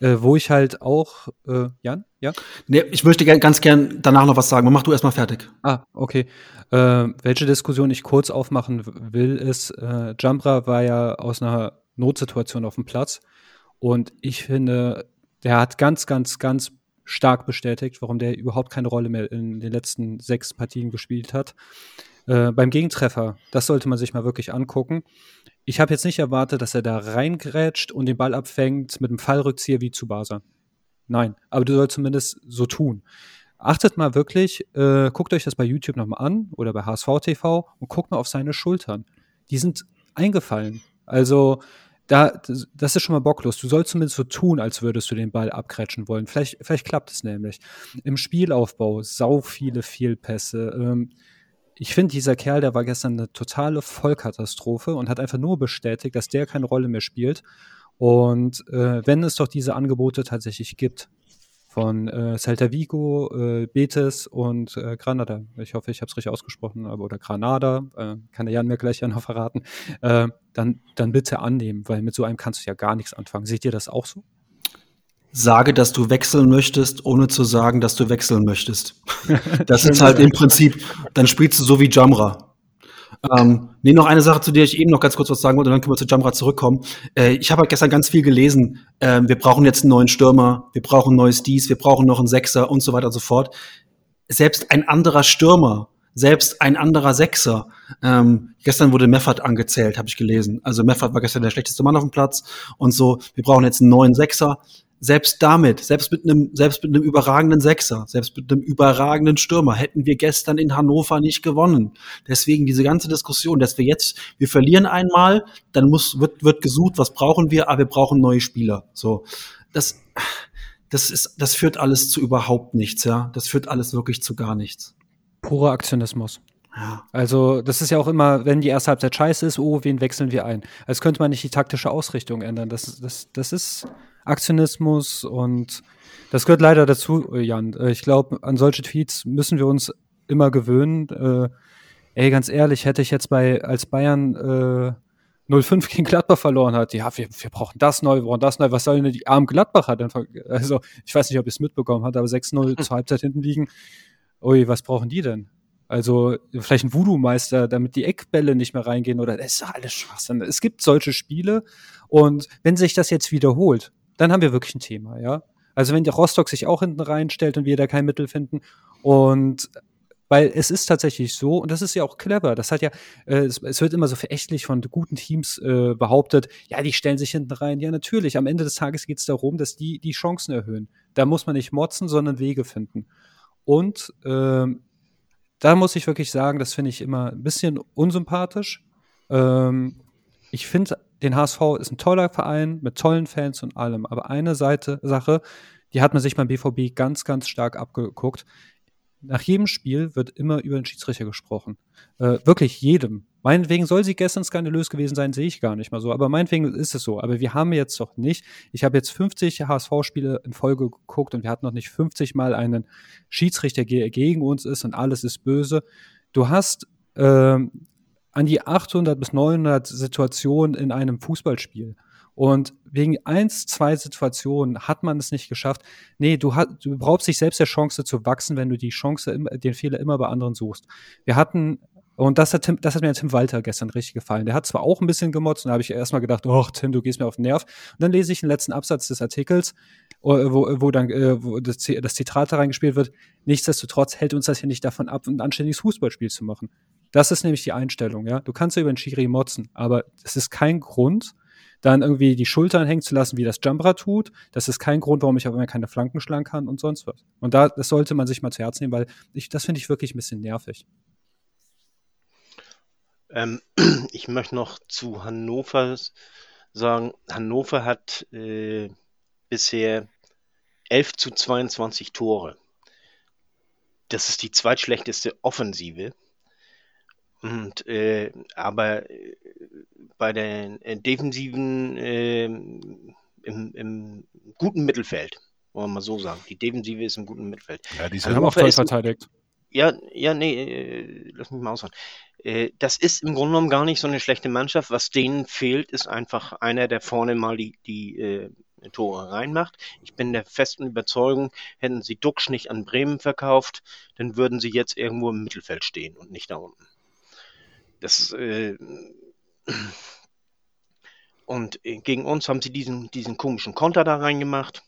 Speaker 6: Äh, wo ich halt auch, äh, Jan, ja?
Speaker 5: Nee, ich möchte gern, ganz gern danach noch was sagen. Mach du erstmal fertig.
Speaker 6: Ah, okay. Äh, welche Diskussion ich kurz aufmachen will, ist, äh, Jambra war ja aus einer Notsituation auf dem Platz. Und ich finde, der hat ganz, ganz, ganz stark bestätigt, warum der überhaupt keine Rolle mehr in den letzten sechs Partien gespielt hat. Äh, beim Gegentreffer, das sollte man sich mal wirklich angucken. Ich habe jetzt nicht erwartet, dass er da reingrätscht und den Ball abfängt mit einem Fallrückzieher wie zu Basa. Nein, aber du sollst zumindest so tun. Achtet mal wirklich, äh, guckt euch das bei YouTube nochmal an oder bei HSV TV und guckt mal auf seine Schultern. Die sind eingefallen. Also, da, das ist schon mal bocklos. Du sollst zumindest so tun, als würdest du den Ball abkretschen wollen. Vielleicht, vielleicht klappt es nämlich. Im Spielaufbau sau viele Fehlpässe. Ähm, ich finde, dieser Kerl, der war gestern eine totale Vollkatastrophe und hat einfach nur bestätigt, dass der keine Rolle mehr spielt. Und äh, wenn es doch diese Angebote tatsächlich gibt von äh, Celta Vigo, äh, Betis und äh, Granada, ich hoffe, ich habe es richtig ausgesprochen, aber oder Granada, äh, kann der Jan mir gleich ja noch verraten, äh, dann, dann bitte annehmen, weil mit so einem kannst du ja gar nichts anfangen. Seht ihr das auch so?
Speaker 5: sage, dass du wechseln möchtest, ohne zu sagen, dass du wechseln möchtest. Das ist halt im Prinzip, dann spielst du so wie Jamra. Ähm, nee, noch eine Sache, zu der ich eben noch ganz kurz was sagen wollte, und dann können wir zu Jamra zurückkommen. Äh, ich habe halt gestern ganz viel gelesen. Äh, wir brauchen jetzt einen neuen Stürmer, wir brauchen ein neues Dies, wir brauchen noch einen Sechser und so weiter und so fort. Selbst ein anderer Stürmer, selbst ein anderer Sechser. Ähm, gestern wurde Meffert angezählt, habe ich gelesen. Also Meffert war gestern der schlechteste Mann auf dem Platz und so. Wir brauchen jetzt einen neuen Sechser selbst damit, selbst mit einem, selbst mit einem überragenden Sechser, selbst mit einem überragenden Stürmer hätten wir gestern in Hannover nicht gewonnen. Deswegen diese ganze Diskussion, dass wir jetzt, wir verlieren einmal, dann muss, wird, wird gesucht, was brauchen wir, aber wir brauchen neue Spieler. So. Das, das ist, das führt alles zu überhaupt nichts, ja. Das führt alles wirklich zu gar nichts.
Speaker 6: Purer Aktionismus. Ja. Also, das ist ja auch immer, wenn die erste Halbzeit scheiße ist, oh, wen wechseln wir ein? Als könnte man nicht die taktische Ausrichtung ändern. Das, das, das ist Aktionismus und das gehört leider dazu, Jan. Äh, ich glaube, an solche Tweets müssen wir uns immer gewöhnen. Äh, ey, ganz ehrlich, hätte ich jetzt bei, als Bayern äh, 05 gegen Gladbach verloren hat, ja, wir, wir brauchen das neu, wir brauchen das neu, was soll denn die armen Gladbacher denn? Also, ich weiß nicht, ob ihr es mitbekommen habt, aber 6-0 zur Halbzeit hinten liegen. Ui, was brauchen die denn? Also vielleicht ein Voodoo-Meister, damit die Eckbälle nicht mehr reingehen oder das ist alles Schwachsinn. Es gibt solche Spiele und wenn sich das jetzt wiederholt, dann haben wir wirklich ein Thema, ja. Also wenn der Rostock sich auch hinten reinstellt und wir da kein Mittel finden und weil es ist tatsächlich so, und das ist ja auch clever, das hat ja, äh, es, es, wird immer so verächtlich von guten Teams äh, behauptet, ja, die stellen sich hinten rein. Ja, natürlich, am Ende des Tages geht es darum, dass die die Chancen erhöhen. Da muss man nicht motzen, sondern Wege finden. Und ähm, da muss ich wirklich sagen, das finde ich immer ein bisschen unsympathisch. Ähm, ich finde den HSV ist ein toller Verein mit tollen Fans und allem. Aber eine Seite, Sache, die hat man sich beim BVB ganz, ganz stark abgeguckt. Nach jedem Spiel wird immer über den Schiedsrichter gesprochen. Äh, wirklich jedem. Meinetwegen soll sie gestern skandalös gewesen sein, sehe ich gar nicht mal so. Aber meinetwegen ist es so. Aber wir haben jetzt doch nicht. Ich habe jetzt 50 HSV-Spiele in Folge geguckt und wir hatten noch nicht 50 Mal einen Schiedsrichter, der gegen uns ist und alles ist böse. Du hast ähm, an die 800 bis 900 Situationen in einem Fußballspiel. Und wegen eins, zwei Situationen hat man es nicht geschafft. Nee, du, hat, du brauchst dich selbst der Chance zu wachsen, wenn du die Chance, den Fehler immer bei anderen suchst. Wir hatten, und das hat, Tim, das hat mir Tim Walter gestern richtig gefallen. Der hat zwar auch ein bisschen gemotzt, und da habe ich erstmal gedacht, oh Tim, du gehst mir auf den Nerv. Und dann lese ich den letzten Absatz des Artikels, wo, wo dann äh, wo das, das Zitat da reingespielt wird. Nichtsdestotrotz hält uns das hier nicht davon ab, ein anständiges Fußballspiel zu machen. Das ist nämlich die Einstellung, ja. Du kannst ja über den Schiri motzen, aber es ist kein Grund, dann irgendwie die Schultern hängen zu lassen, wie das Jumbra tut. Das ist kein Grund, warum ich aber keine Flanken schlagen kann und sonst was. Und da, das sollte man sich mal zu Herzen nehmen, weil ich, das finde ich wirklich ein bisschen nervig.
Speaker 4: Ähm, ich möchte noch zu Hannover sagen, Hannover hat äh, bisher 11 zu 22 Tore. Das ist die zweitschlechteste Offensive und, äh, aber äh, bei den äh, Defensiven äh, im, im, guten Mittelfeld, wollen wir mal so sagen. Die Defensive ist im guten Mittelfeld.
Speaker 6: Ja, die sind auch toll verteidigt.
Speaker 4: Ja, ja, nee, äh, lass mich mal ausfahren. Äh, das ist im Grunde genommen gar nicht so eine schlechte Mannschaft. Was denen fehlt, ist einfach einer, der vorne mal die, die Tore reinmacht. Ich bin der festen Überzeugung, hätten sie Duxch nicht an Bremen verkauft, dann würden sie jetzt irgendwo im Mittelfeld stehen und nicht da unten. Das äh, und äh, gegen uns haben sie diesen, diesen komischen Konter da reingemacht.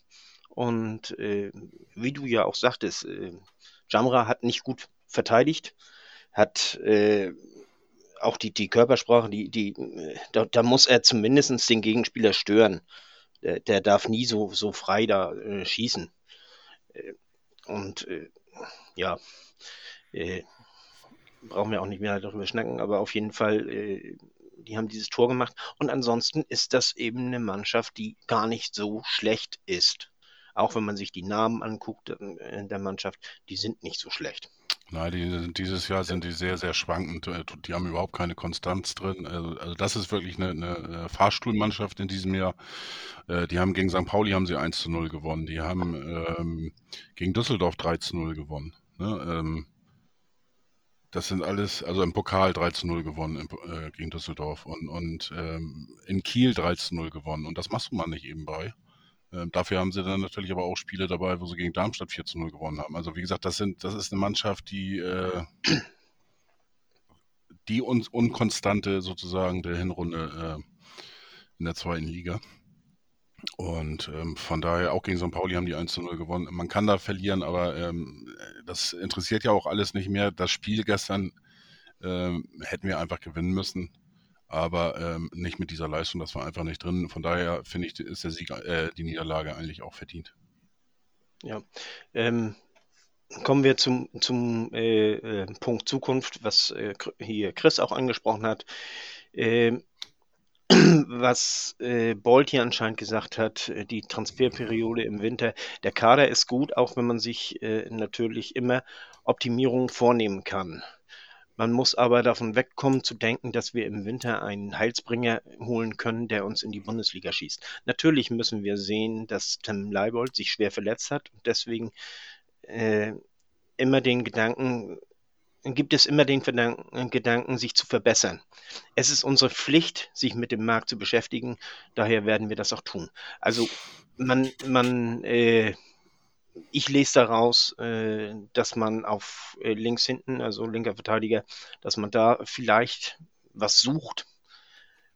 Speaker 4: Und äh, wie du ja auch sagtest, äh, Jamra hat nicht gut verteidigt, hat äh, auch die, die Körpersprache, die, die, da, da muss er zumindest den Gegenspieler stören. Der, der darf nie so, so frei da äh, schießen. Äh, und ja, äh, brauchen wir auch nicht mehr darüber schnacken, aber auf jeden Fall, äh, die haben dieses Tor gemacht. Und ansonsten ist das eben eine Mannschaft, die gar nicht so schlecht ist. Auch wenn man sich die Namen anguckt äh, der Mannschaft, die sind nicht so schlecht.
Speaker 3: Nein, die, dieses Jahr sind die sehr, sehr schwankend. Äh, die haben überhaupt keine Konstanz drin. Also, also das ist wirklich eine, eine, äh, Fahrstuhlmannschaft in diesem Jahr. Die haben gegen St. Pauli haben sie 1 zu 0 gewonnen. Die haben ähm, gegen Düsseldorf 3 zu 0 gewonnen. Ne? Ähm, das sind alles, also im Pokal 3 zu 0 gewonnen im, äh, gegen Düsseldorf und, und ähm, in Kiel 3 zu 0 gewonnen. Und das machst du mal nicht eben bei. Ähm, dafür haben sie dann natürlich aber auch Spiele dabei, wo sie gegen Darmstadt 4 zu 0 gewonnen haben. Also wie gesagt, das sind, das ist eine Mannschaft, die äh, die un unkonstante sozusagen der Hinrunde äh, in der zweiten Liga. Und ähm, von daher, auch gegen St. Pauli haben die 1 zu 0 gewonnen. Man kann da verlieren, aber ähm, das interessiert ja auch alles nicht mehr. Das Spiel gestern ähm, hätten wir einfach gewinnen müssen aber ähm, nicht mit dieser Leistung, das war einfach nicht drin. Von daher finde ich, ist der Sieg, äh, die Niederlage eigentlich auch verdient.
Speaker 4: Ja, ähm, kommen wir zum, zum äh, äh, Punkt Zukunft, was äh, hier Chris auch angesprochen hat. Was äh, Bolt hier anscheinend gesagt hat, äh, die Transferperiode im Winter, der Kader ist gut, auch wenn man sich äh, natürlich immer Optimierungen vornehmen kann. Man muss aber davon wegkommen zu denken, dass wir im Winter einen Heilsbringer holen können, der uns in die Bundesliga schießt. Natürlich müssen wir sehen, dass Tim Leibold sich schwer verletzt hat und deswegen äh, immer den Gedanken, gibt es immer den Gedanken, sich zu verbessern. Es ist unsere Pflicht, sich mit dem Markt zu beschäftigen, daher werden wir das auch tun. Also man, man äh, ich lese daraus, äh, dass man auf äh, links hinten, also linker Verteidiger, dass man da vielleicht was sucht,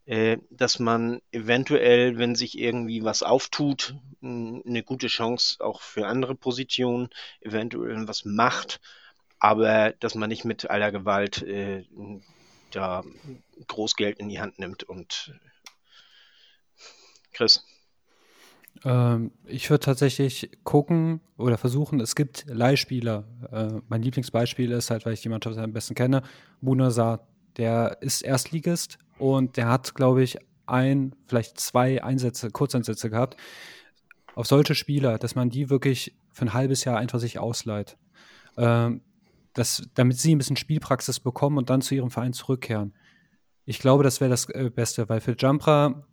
Speaker 4: äh, dass man eventuell, wenn sich irgendwie was auftut, eine gute Chance auch für andere Positionen, eventuell was macht, aber dass man nicht mit aller Gewalt äh, da Großgeld in die Hand nimmt und Chris.
Speaker 6: Ähm, ich würde tatsächlich gucken oder versuchen, es gibt Leihspieler. Äh, mein Lieblingsbeispiel ist halt, weil ich die Mannschaft am besten kenne, Bunazar. Der ist Erstligist und der hat, glaube ich, ein, vielleicht zwei Einsätze, Kurzeinsätze gehabt. Auf solche Spieler, dass man die wirklich für ein halbes Jahr einfach sich ausleiht. Ähm, das, damit sie ein bisschen Spielpraxis bekommen und dann zu ihrem Verein zurückkehren. Ich glaube, das wäre das äh, Beste, weil für Jumpra,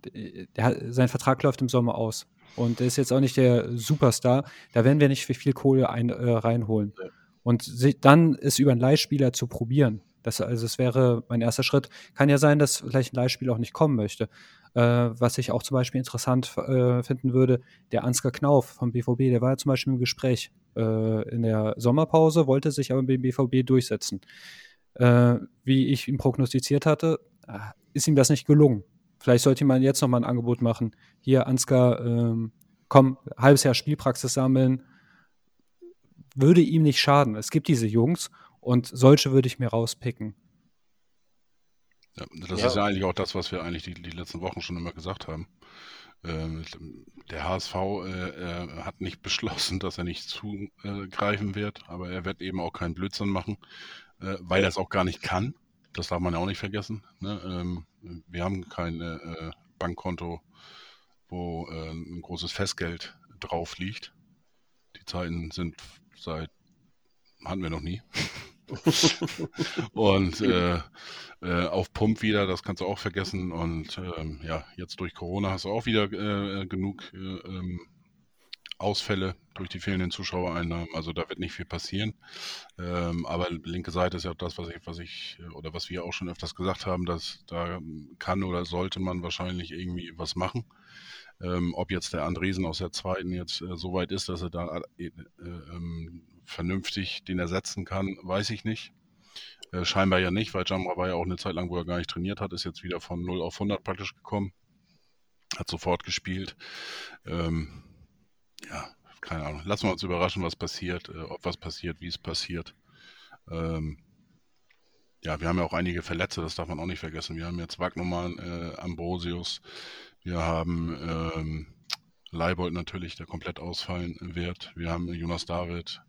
Speaker 6: der, sein Vertrag läuft im Sommer aus. Und der ist jetzt auch nicht der Superstar. Da werden wir nicht viel Kohle ein, äh, reinholen. Und dann ist über einen Leihspieler zu probieren. Das, also es wäre mein erster Schritt. Kann ja sein, dass vielleicht ein Leihspieler auch nicht kommen möchte. Äh, was ich auch zum Beispiel interessant äh, finden würde, der Ansgar Knauf vom BVB, der war ja zum Beispiel im Gespräch äh, in der Sommerpause, wollte sich aber beim BVB durchsetzen. Äh, wie ich ihm prognostiziert hatte, äh, ist ihm das nicht gelungen. Vielleicht sollte man jetzt noch mal ein Angebot machen. Hier, Ansgar, ähm, komm, halbes Jahr Spielpraxis sammeln. Würde ihm nicht schaden. Es gibt diese Jungs und solche würde ich mir rauspicken.
Speaker 3: Ja, das ja. ist ja eigentlich auch das, was wir eigentlich die, die letzten Wochen schon immer gesagt haben. Ähm, der HSV äh, äh, hat nicht beschlossen, dass er nicht zugreifen wird, aber er wird eben auch keinen Blödsinn machen, äh, weil er es auch gar nicht kann. Das darf man ja auch nicht vergessen. Ne? Ähm, wir haben kein äh, Bankkonto, wo äh, ein großes Festgeld drauf liegt. Die Zeiten sind seit, hatten wir noch nie. und äh, äh, auf Pump wieder, das kannst du auch vergessen. Und ähm, ja, jetzt durch Corona hast du auch wieder äh, genug äh, ähm, Ausfälle durch die fehlenden Zuschauereinnahmen. Also da wird nicht viel passieren. Ähm, aber linke Seite ist ja das, was ich, was ich, oder was wir auch schon öfters gesagt haben, dass da kann oder sollte man wahrscheinlich irgendwie was machen. Ähm, ob jetzt der Andresen aus der zweiten jetzt äh, so weit ist, dass er da äh, äh, ähm, vernünftig den ersetzen kann, weiß ich nicht. Äh, scheinbar ja nicht, weil Jamra war ja auch eine Zeit lang, wo er gar nicht trainiert hat, ist jetzt wieder von 0 auf 100 praktisch gekommen. Hat sofort gespielt. Ähm, ja, keine Ahnung. Lassen wir uns überraschen, was passiert, äh, ob was passiert, wie es passiert. Ähm, ja, wir haben ja auch einige Verletzte, das darf man auch nicht vergessen. Wir haben jetzt Wagnumann, äh, Ambrosius, wir haben ähm, Leibold natürlich, der komplett ausfallen wird. Wir haben Jonas David,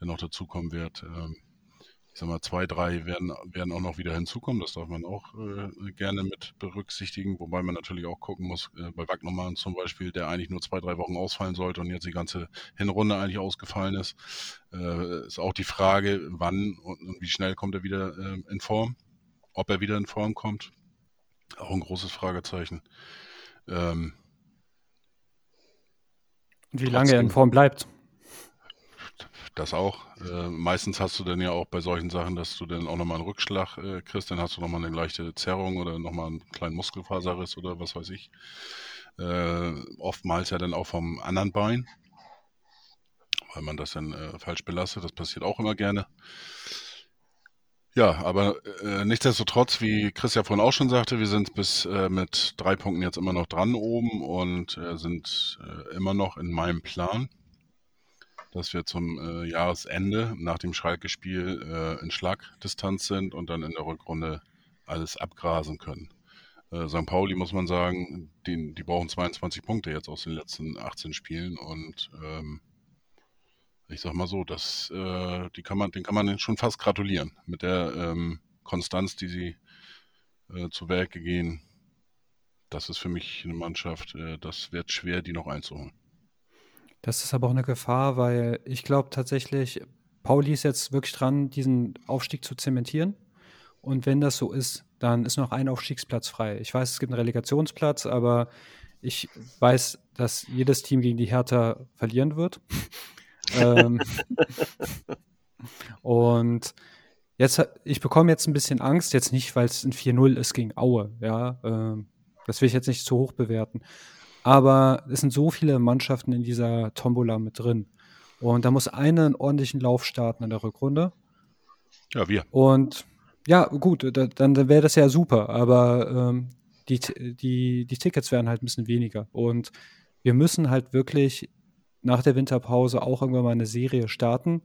Speaker 3: der noch dazukommen wird. Ähm, ich sag mal, zwei, drei werden, werden auch noch wieder hinzukommen. Das darf man auch äh, gerne mit berücksichtigen, wobei man natürlich auch gucken muss, äh, bei Wagnermann zum Beispiel, der eigentlich nur zwei, drei Wochen ausfallen sollte und jetzt die ganze Hinrunde eigentlich ausgefallen ist, äh, ist auch die Frage, wann und, und wie schnell kommt er wieder äh, in Form, ob er wieder in Form kommt. Auch ein großes Fragezeichen. Ähm,
Speaker 6: wie lange er in Form bleibt.
Speaker 3: Das auch. Äh, meistens hast du dann ja auch bei solchen Sachen, dass du dann auch nochmal einen Rückschlag äh, kriegst, dann hast du nochmal eine leichte Zerrung oder nochmal einen kleinen Muskelfaserriss oder was weiß ich. Äh, oftmals ja dann auch vom anderen Bein, weil man das dann äh, falsch belastet. Das passiert auch immer gerne. Ja, aber äh, nichtsdestotrotz, wie Chris ja vorhin auch schon sagte, wir sind bis äh, mit drei Punkten jetzt immer noch dran oben und sind immer noch in meinem Plan dass wir zum äh, Jahresende nach dem Schalke-Spiel äh, in Schlagdistanz sind und dann in der Rückrunde alles abgrasen können. Äh, St. Pauli muss man sagen, die, die brauchen 22 Punkte jetzt aus den letzten 18 Spielen und ähm, ich sag mal so, das, äh, die kann man, den kann man schon fast gratulieren mit der ähm, Konstanz, die sie äh, zu Werke gehen. Das ist für mich eine Mannschaft, äh, das wird schwer, die noch einzuholen.
Speaker 6: Das ist aber auch eine Gefahr, weil ich glaube tatsächlich, Pauli ist jetzt wirklich dran, diesen Aufstieg zu zementieren. Und wenn das so ist, dann ist noch ein Aufstiegsplatz frei. Ich weiß, es gibt einen Relegationsplatz, aber ich weiß, dass jedes Team gegen die Hertha verlieren wird. ähm, und jetzt, ich bekomme jetzt ein bisschen Angst, jetzt nicht, weil es ein 4-0 ist gegen Aue, ja. Ähm, das will ich jetzt nicht zu hoch bewerten. Aber es sind so viele Mannschaften in dieser Tombola mit drin. Und da muss einer einen ordentlichen Lauf starten in der Rückrunde.
Speaker 3: Ja, wir.
Speaker 6: Und ja, gut, da, dann, wäre das ja super. Aber ähm, die, die, die Tickets werden halt ein bisschen weniger. Und wir müssen halt wirklich nach der Winterpause auch irgendwann mal eine Serie starten.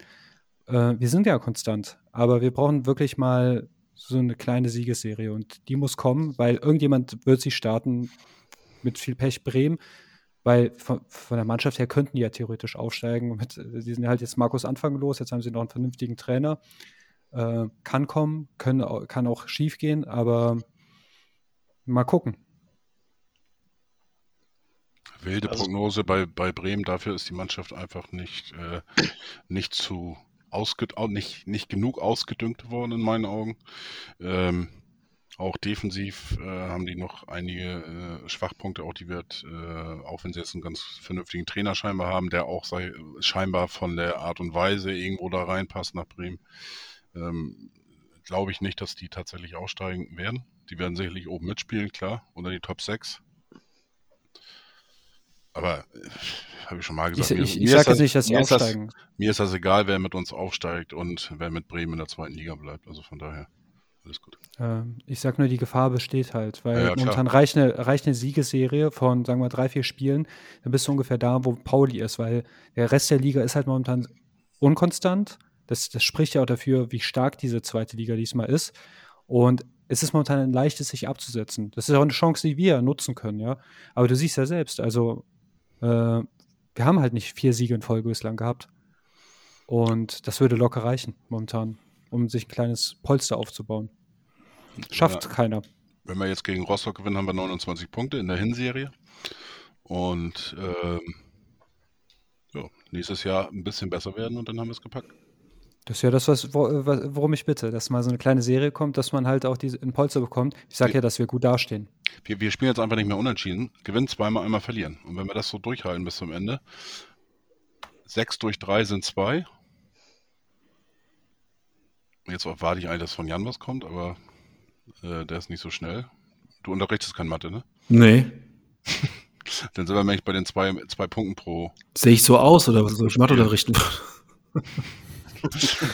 Speaker 6: Äh, wir sind ja konstant, aber wir brauchen wirklich mal so eine kleine Siegesserie und die muss kommen, weil irgendjemand wird sie starten, mit viel Pech Bremen, weil von, von, der Mannschaft her könnten die ja theoretisch aufsteigen. Mit, die sind halt jetzt Markus Anfang los, jetzt haben sie noch einen vernünftigen Trainer. Äh, kann kommen, können, kann auch schief gehen, aber mal gucken.
Speaker 3: Wilde also, Prognose bei, bei Bremen, dafür ist die Mannschaft einfach nicht, äh, nicht zu nicht, nicht genug ausgedüngt worden in meinen Augen. Ähm, auch defensiv äh, haben die noch einige äh, Schwachpunkte, auch die wird, äh, auch wenn sie jetzt einen ganz vernünftigen Trainer scheinbar haben, der auch sei, scheinbar von der Art und Weise irgendwo da reinpasst nach Bremen, ähm, glaube ich nicht, dass die tatsächlich aussteigen werden. Die werden sicherlich oben mitspielen, klar, unter die Top 6. Aber äh, habe ich schon mal gesagt.
Speaker 6: Ich, ich, ich sage jetzt nicht, dass sie aussteigen.
Speaker 3: Das, mir ist das egal, wer mit uns aufsteigt und wer mit Bremen in der zweiten Liga bleibt. Also von daher. Alles gut.
Speaker 6: Ähm, ich sag nur, die Gefahr besteht halt, weil ja, ja, momentan reicht eine, reicht eine Siegesserie von, sagen wir, drei, vier Spielen, dann bist du ungefähr da, wo Pauli ist, weil der Rest der Liga ist halt momentan unkonstant. Das, das spricht ja auch dafür, wie stark diese zweite Liga diesmal ist. Und es ist momentan ein leichtes, sich abzusetzen. Das ist auch eine Chance, die wir nutzen können, ja. Aber du siehst ja selbst, also äh, wir haben halt nicht vier Siege in Folge bislang gehabt. Und das würde locker reichen, momentan um sich ein kleines Polster aufzubauen. Schafft ja. keiner.
Speaker 3: Wenn wir jetzt gegen Rostock gewinnen, haben wir 29 Punkte in der Hinserie. Und ähm, ja, nächstes Jahr ein bisschen besser werden und dann haben wir es gepackt.
Speaker 6: Das ist ja das, was, worum ich bitte, dass mal so eine kleine Serie kommt, dass man halt auch diese in Polster bekommt. Ich sage ja, dass wir gut dastehen.
Speaker 3: Wir, wir spielen jetzt einfach nicht mehr unentschieden, gewinnen zweimal, einmal verlieren. Und wenn wir das so durchhalten bis zum Ende, 6 durch 3 sind 2. Jetzt warte ich eigentlich, dass von Jan was kommt, aber äh, der ist nicht so schnell. Du unterrichtest kein Mathe, ne?
Speaker 5: Nee.
Speaker 3: Dann sind wir nämlich bei den zwei, zwei Punkten pro.
Speaker 5: Sehe ich so aus oder was soll ich Mathe unterrichten?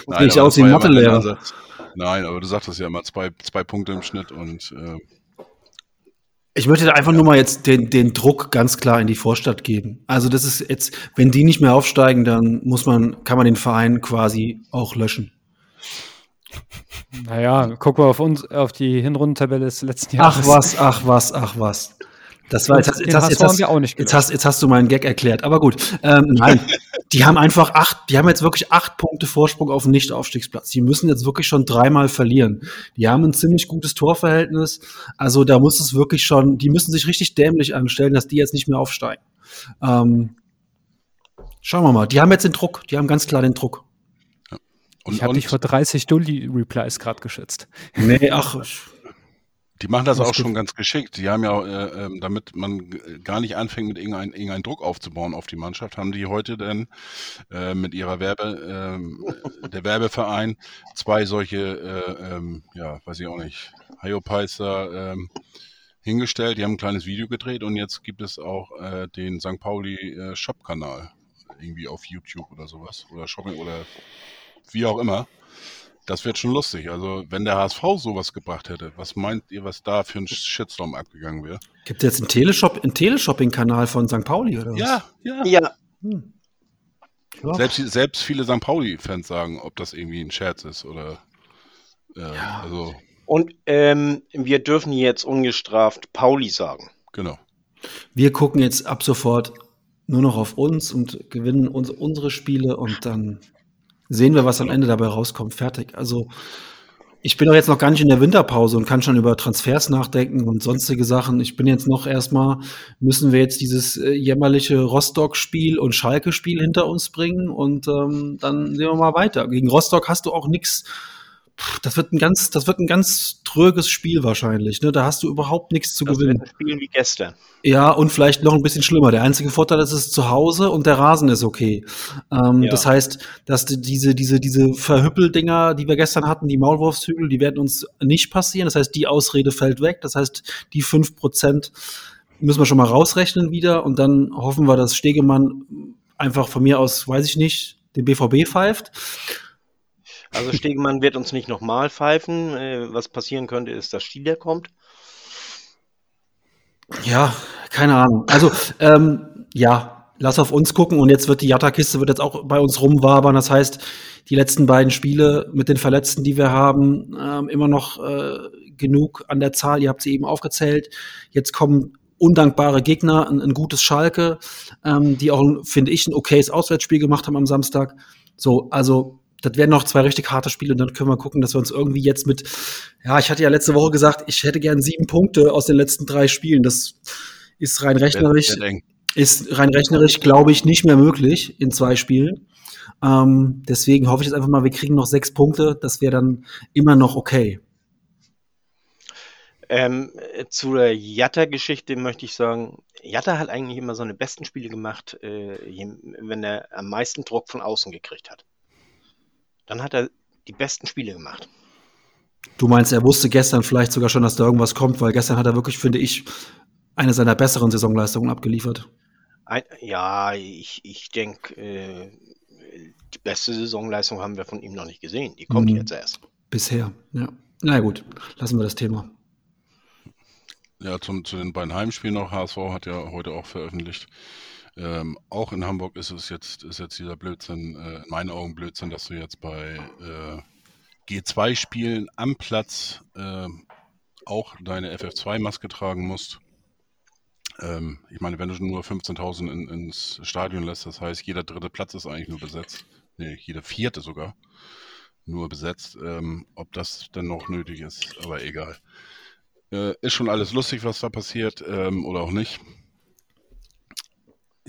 Speaker 3: Nein,
Speaker 5: ich aus wie ein
Speaker 3: ja
Speaker 5: Mathelehrer.
Speaker 3: Nein, aber du sagtest ja immer zwei, zwei Punkte im Schnitt und äh,
Speaker 5: Ich möchte einfach nur mal jetzt den, den Druck ganz klar in die Vorstadt geben. Also das ist jetzt, wenn die nicht mehr aufsteigen, dann muss man, kann man den Verein quasi auch löschen.
Speaker 6: Naja, gucken wir auf uns, auf die Hinrundentabelle des letzten
Speaker 5: Ach
Speaker 6: Jahres.
Speaker 5: was, ach was, ach was. Das war jetzt, jetzt, jetzt, hast, jetzt, hast,
Speaker 6: wir auch nicht
Speaker 5: jetzt, hast, jetzt hast du meinen Gag erklärt. Aber gut, ähm, nein, die haben einfach acht, die haben jetzt wirklich acht Punkte Vorsprung auf den Nicht-Aufstiegsplatz. Die müssen jetzt wirklich schon dreimal verlieren. Die haben ein ziemlich gutes Torverhältnis. Also da muss es wirklich schon, die müssen sich richtig dämlich anstellen, dass die jetzt nicht mehr aufsteigen. Ähm, schauen wir mal. Die haben jetzt den Druck. Die haben ganz klar den Druck.
Speaker 3: Und,
Speaker 6: Ich habe dich vor 30 Dulli-Replies gerade geschätzt.
Speaker 5: Nee, ach,
Speaker 3: die machen das
Speaker 5: Was
Speaker 3: auch schon ganz geschickt. Die haben ja, äh, ähm, damit man gar nicht anfängt, mit irgendeinem irgendein Druck aufzubauen auf die Mannschaft, haben die heute dann äh, mit ihrer Werbe, ähm, der Werbeverein zwei solche, äh, ähm, ja, weiß ich auch nicht, Hyopizer hingestellt. Die haben ein kleines Video gedreht und jetzt gibt es auch äh, den St. Pauli äh, Shop-Kanal irgendwie auf YouTube oder sowas oder Shopping oder wie auch immer. Das wird schon lustig. Also, wenn der HSV sowas gebracht hätte, was meint ihr, was da für ein Shitstorm abgegangen wäre?
Speaker 5: gibt es jetzt einen Teleshop, einen Teleshopping-Kanal von St. Pauli oder was?
Speaker 3: Ja, ja.
Speaker 4: Ja,
Speaker 5: Hm. Ja.
Speaker 3: Selbst, selbst viele St. Pauli-Fans sagen, ob das irgendwie ein Scherz ist oder. Äh, Also,
Speaker 4: und ähm, wir dürfen jetzt ungestraft Pauli sagen.
Speaker 3: genau.
Speaker 5: Wir gucken jetzt ab sofort nur noch auf uns und gewinnen uns, unsere Spiele und dann sehen wir, was am Ende dabei rauskommt. Fertig. Also ich bin doch jetzt noch gar nicht in der Winterpause und kann schon über Transfers nachdenken und sonstige Sachen. Ich bin jetzt noch erstmal, müssen wir jetzt dieses äh, jämmerliche Rostock-Spiel und Schalke-Spiel hinter uns bringen und ähm, dann sehen wir mal weiter. Gegen Rostock hast du auch nichts. Das wird ein ganz, das wird ein ganz tröges Spiel wahrscheinlich. Ne? Da hast du überhaupt nichts zu
Speaker 4: Das
Speaker 5: gewinnen.
Speaker 4: wird ein Spiel wie gestern.
Speaker 5: Ja, und vielleicht noch ein bisschen schlimmer. Der einzige Vorteil ist, es ist zu Hause und der Rasen ist okay. Ähm,
Speaker 4: Ja.
Speaker 5: Das heißt, dass die, diese, diese, diese Verhüppeldinger, die wir gestern hatten, die Maulwurfshügel, die werden uns nicht passieren. Das heißt, die Ausrede fällt weg. Das heißt, die fünf Prozent müssen wir schon mal rausrechnen wieder und dann hoffen wir, dass Stegemann einfach von mir aus, weiß ich nicht, den BVB pfeift.
Speaker 4: Also Stegemann wird uns nicht nochmal pfeifen. Äh, was passieren könnte, ist, dass Stieler kommt.
Speaker 5: Ja, keine Ahnung. Also, ähm, ja, lass auf uns gucken und jetzt wird die Jatta-Kiste wird jetzt auch bei uns rumwabern. Das heißt, die letzten beiden Spiele mit den Verletzten, die wir haben, ähm, immer noch äh, genug an der Zahl. Ihr habt sie eben aufgezählt. Jetzt kommen undankbare Gegner, ein, ein gutes Schalke, ähm, die auch, finde ich, ein okayes Auswärtsspiel gemacht haben am Samstag. So, also das wären noch zwei richtig harte Spiele und dann können wir gucken, dass wir uns irgendwie jetzt mit, ja, ich hatte ja letzte Woche gesagt, ich hätte gern sieben Punkte aus den letzten drei Spielen. Das ist rein rechnerisch, ist rein rechnerisch, glaube ich, nicht mehr möglich in zwei Spielen. Ähm, deswegen hoffe ich jetzt einfach mal, wir kriegen noch sechs Punkte. Das wäre dann immer noch okay.
Speaker 4: Ähm, äh, zu der Jatta-Geschichte möchte ich sagen, Jatta hat eigentlich immer seine besten Spiele gemacht, äh, wenn er am meisten Druck von außen gekriegt hat. Dann hat er die besten Spiele gemacht.
Speaker 5: Du meinst, er wusste gestern vielleicht sogar schon, dass da irgendwas kommt, weil gestern hat er wirklich, finde ich, eine seiner besseren Saisonleistungen abgeliefert.
Speaker 4: Ein, ja, ich, ich denke, äh, die beste Saisonleistung haben wir von ihm noch nicht gesehen. Die kommt
Speaker 5: Mhm.
Speaker 4: jetzt erst.
Speaker 5: Bisher, ja. Na gut, lassen wir das Thema.
Speaker 3: Ja, zum, zu den beiden Heimspielen noch. HSV hat ja heute auch veröffentlicht. Ähm, auch in Hamburg ist es jetzt, ist jetzt dieser Blödsinn, äh, in meinen Augen Blödsinn, dass du jetzt bei äh, G2-Spielen am Platz äh, auch deine FF2-Maske tragen musst. Ähm, ich meine, wenn du nur 15.000 in, ins Stadion lässt, das heißt, jeder dritte Platz ist eigentlich nur besetzt. Nee, jeder vierte sogar nur besetzt. Ähm, ob das denn noch nötig ist, aber egal. Äh, ist schon alles lustig, was da passiert, ähm, oder auch nicht.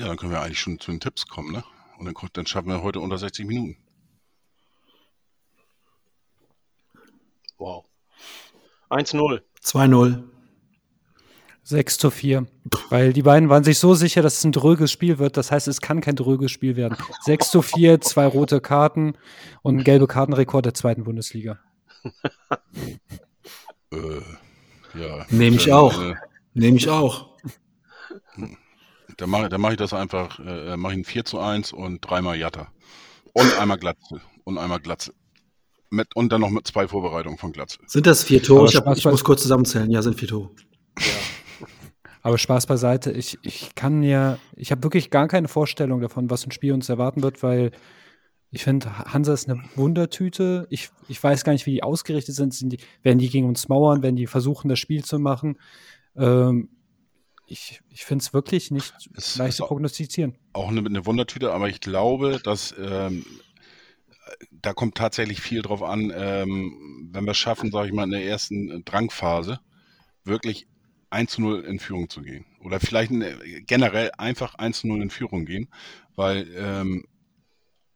Speaker 3: Ja, dann können wir eigentlich schon zu den Tipps kommen, ne? Und dann, dann schaffen wir heute unter 60 Minuten.
Speaker 4: Wow. 1-0.
Speaker 5: 2-0.
Speaker 6: 6 zu 4. Weil die beiden waren sich so sicher, dass es ein dröges Spiel wird. Das heißt, es kann kein dröges Spiel werden. 6 zu 4, zwei rote Karten und ein gelbe Kartenrekord der zweiten Bundesliga.
Speaker 3: Äh, ja.
Speaker 5: Nehme ich auch.
Speaker 3: Äh,
Speaker 5: Nehme ich auch.
Speaker 3: Dann mache dann mach ich das einfach, äh, mache ich ein 4 zu 1 und dreimal Jatta. Und einmal Glatze. Und einmal Glatze. Mit, und dann noch mit zwei Vorbereitungen von Glatze.
Speaker 5: Sind das vier Tore? Ich, hab, ich muss kurz zusammenzählen. Ja, sind vier Tore.
Speaker 6: Aber Spaß beiseite, ich, ich kann mir, ich habe wirklich gar keine Vorstellung davon, was ein Spiel uns erwarten wird, weil ich finde, Hansa ist eine Wundertüte. Ich, ich weiß gar nicht, wie die ausgerichtet sind. sind die, werden die gegen uns mauern, werden die versuchen, das Spiel zu machen? Ähm, ich ich finde es wirklich nicht
Speaker 3: Es
Speaker 6: leicht zu prognostizieren.
Speaker 3: auch eine, eine Wundertüte, aber ich glaube, dass ähm, da kommt tatsächlich viel drauf an, ähm, wenn wir es schaffen, sage ich mal, in der ersten Drangphase wirklich 1 zu 0 in Führung zu gehen. Oder vielleicht in, generell einfach 1 zu 0 in Führung gehen, weil ähm,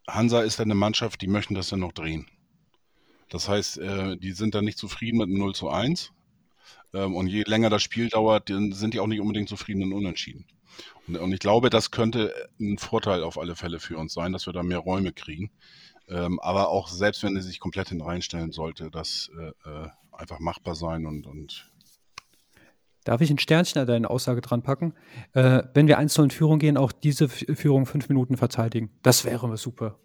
Speaker 3: Hansa ist dann eine Mannschaft, die möchten das dann noch drehen. Das heißt, äh, die sind dann nicht zufrieden mit einem 0 zu 1. Ähm, und je länger das Spiel dauert, dann sind die auch nicht unbedingt zufrieden und unentschieden. Und, und ich glaube, das könnte ein Vorteil auf alle Fälle für uns sein, dass wir da mehr Räume kriegen. Ähm, aber auch selbst wenn er sich komplett hineinstellen sollte, das äh, äh, einfach machbar sein und, und
Speaker 6: Darf ich ein Sternchen an deine Aussage dran packen? Äh, wenn wir 1 in Führung gehen, auch diese Führung fünf Minuten verteidigen. Das wäre super.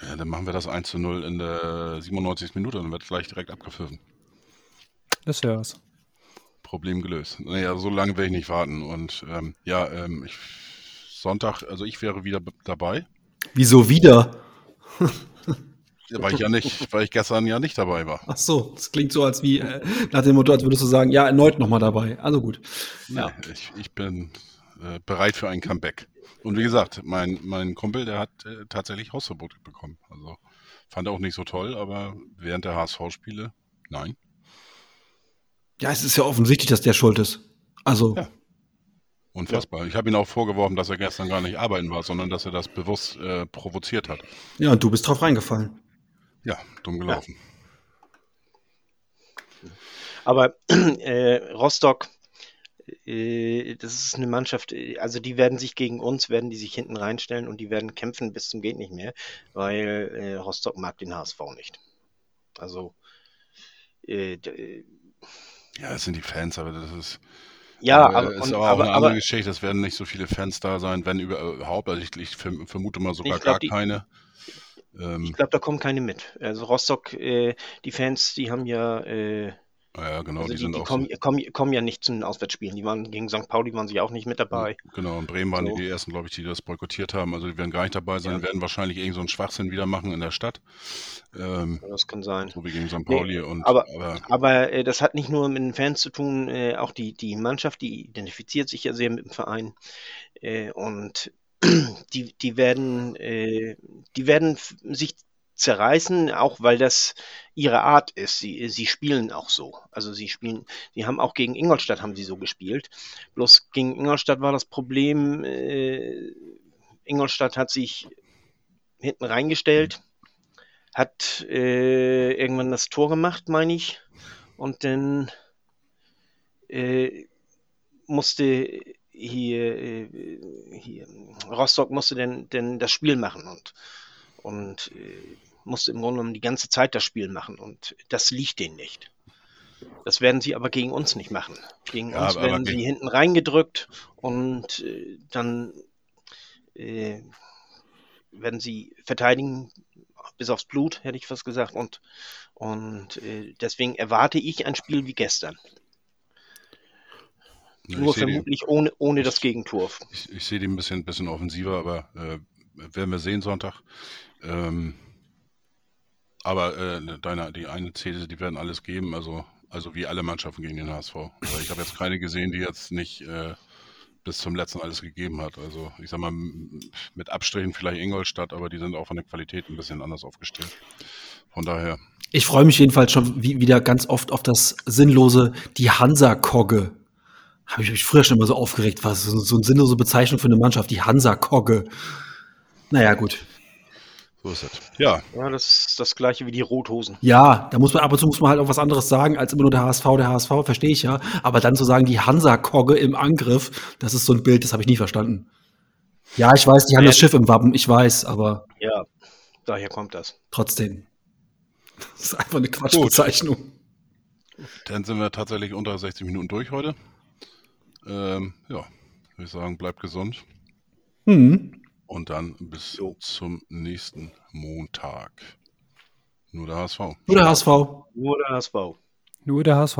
Speaker 3: ja, dann machen wir das 1 zu 0 in der 97. Minute und dann wird gleich direkt abgepfiffen.
Speaker 6: Das wäre es.
Speaker 3: Problem gelöst. Naja, so lange werde ich nicht warten. Und ähm, ja, ähm, ich, Sonntag, also ich wäre wieder dabei,
Speaker 5: Wieso wieder?
Speaker 3: weil ich ja nicht, weil ich gestern ja nicht dabei war.
Speaker 5: Ach so, das klingt so, als wie äh, nach dem Motto, als würdest du sagen, ja, erneut nochmal dabei. Also gut. Ja.
Speaker 3: Nee, ich, ich bin äh, bereit für ein Comeback. Und wie gesagt, mein, mein Kumpel, der hat äh, tatsächlich Hausverbot bekommen. Also fand er auch nicht so toll, aber während der HSV-Spiele, nein.
Speaker 5: Ja, es ist ja offensichtlich, dass der schuld ist. Also,
Speaker 3: Ja. Unfassbar. Ich habe ihn auch vorgeworfen, dass er gestern gar nicht arbeiten war, sondern dass er das bewusst äh, provoziert hat.
Speaker 5: ja, und du bist drauf reingefallen.
Speaker 3: Ja, dumm gelaufen.
Speaker 4: Aber äh, Rostock, äh, das ist eine Mannschaft, äh, also die werden sich gegen uns, werden die sich hinten reinstellen und die werden kämpfen bis zum geht nicht mehr, weil äh, Rostock mag den HSV nicht. Also äh,
Speaker 3: Ja, das sind die Fans, aber das ist,
Speaker 4: ja,
Speaker 3: äh,
Speaker 4: aber,
Speaker 3: ist
Speaker 4: und,
Speaker 3: aber auch
Speaker 4: aber,
Speaker 3: eine andere
Speaker 4: aber
Speaker 3: Geschichte. Es werden nicht so viele Fans da sein, wenn überhaupt. Also ich, ich verm- vermute mal sogar
Speaker 4: Ich glaub,
Speaker 3: gar
Speaker 4: die-
Speaker 3: keine.
Speaker 4: ich
Speaker 3: Ähm,
Speaker 4: glaube, da kommen keine mit. Also Rostock, äh, die Fans, die haben ja, äh,
Speaker 3: ja, genau,
Speaker 4: also
Speaker 3: die
Speaker 4: die, die kommen,
Speaker 3: so.
Speaker 4: kommen, kommen ja nicht zu den Auswärtsspielen. Die waren gegen St. Pauli waren sie auch nicht mit dabei.
Speaker 3: Genau, in Bremen waren
Speaker 4: So.
Speaker 3: die ersten, glaube ich, die das boykottiert haben. Also die werden gar nicht dabei sein,
Speaker 4: Ja.
Speaker 3: werden wahrscheinlich irgend so einen Schwachsinn wieder machen in der Stadt. Ähm,
Speaker 4: Das kann sein.
Speaker 3: so wie gegen St.
Speaker 4: Nee,
Speaker 3: Pauli und
Speaker 4: aber-
Speaker 3: aber
Speaker 4: Aber äh, das hat nicht nur mit den Fans zu tun, äh, auch die, die Mannschaft, die identifiziert sich ja sehr mit dem Verein. Äh, und die, die werden, äh, die werden sich zerreißen, auch weil das ihre Art ist. Sie, sie spielen auch so. Also sie spielen, sie haben auch gegen Ingolstadt haben sie so gespielt. Bloß gegen Ingolstadt war das Problem, äh, Ingolstadt hat sich hinten reingestellt, hat äh, irgendwann das Tor gemacht, meine ich. Und dann äh, musste hier, äh, hier Rostock musste denn, denn das Spiel machen und, und äh, musste im Grunde genommen die ganze Zeit das Spiel machen und das liegt denen nicht. Das werden sie aber gegen uns nicht machen. Gegen
Speaker 3: Ja,
Speaker 4: uns
Speaker 3: aber-
Speaker 4: werden
Speaker 3: aber
Speaker 4: sie hinten reingedrückt und äh, dann äh, werden sie verteidigen bis aufs Blut, hätte ich fast gesagt. Und, und äh, deswegen erwarte ich ein Spiel wie gestern.
Speaker 3: ne,
Speaker 4: Nur vermutlich ohne, ohne das Gegentor.
Speaker 3: ich, ich sehe die ein bisschen, bisschen offensiver, aber äh, werden wir sehen Sonntag. Ähm, aber äh, deine, die eine These, die werden alles geben, also, also wie alle Mannschaften gegen den HSV. Aber ich habe jetzt keine gesehen, die jetzt nicht äh, bis zum letzten alles gegeben hat. Also ich sag mal, mit Abstrichen vielleicht Ingolstadt, aber die sind auch von der Qualität ein bisschen anders aufgestellt. Von daher,
Speaker 5: Ich freue mich jedenfalls schon wie, wieder ganz oft auf das sinnlose, die Hansa-Kogge. Habe ich mich früher schon immer so aufgeregt, was so, so eine sinnlose Bezeichnung für eine Mannschaft, die Hansa-Kogge. Naja, gut.
Speaker 3: So ist es. Ja,
Speaker 4: Ja, das ist das gleiche wie die Rothosen.
Speaker 5: Ja, da muss man ab und zu muss man halt auch was anderes sagen, als immer nur der HSV, der HSV, verstehe ich ja. Aber dann zu sagen, die Hansa-Kogge im Angriff, das ist so ein Bild, das habe ich nie verstanden. Ja, ich weiß, die haben
Speaker 4: Ja.
Speaker 5: das Schiff im Wappen, ich weiß, aber
Speaker 4: Ja, daher kommt das.
Speaker 5: trotzdem. Das ist einfach eine Quatschbezeichnung.
Speaker 3: dann sind wir tatsächlich unter 60 Minuten durch heute. Ähm, ja, würde ich sagen, bleibt gesund.
Speaker 5: Hm.
Speaker 3: Und dann bis
Speaker 4: Jo.
Speaker 3: zum nächsten Montag. Nur der HSV.
Speaker 5: Nur der HSV.
Speaker 4: Nur der HSV.
Speaker 6: Nur der HSV.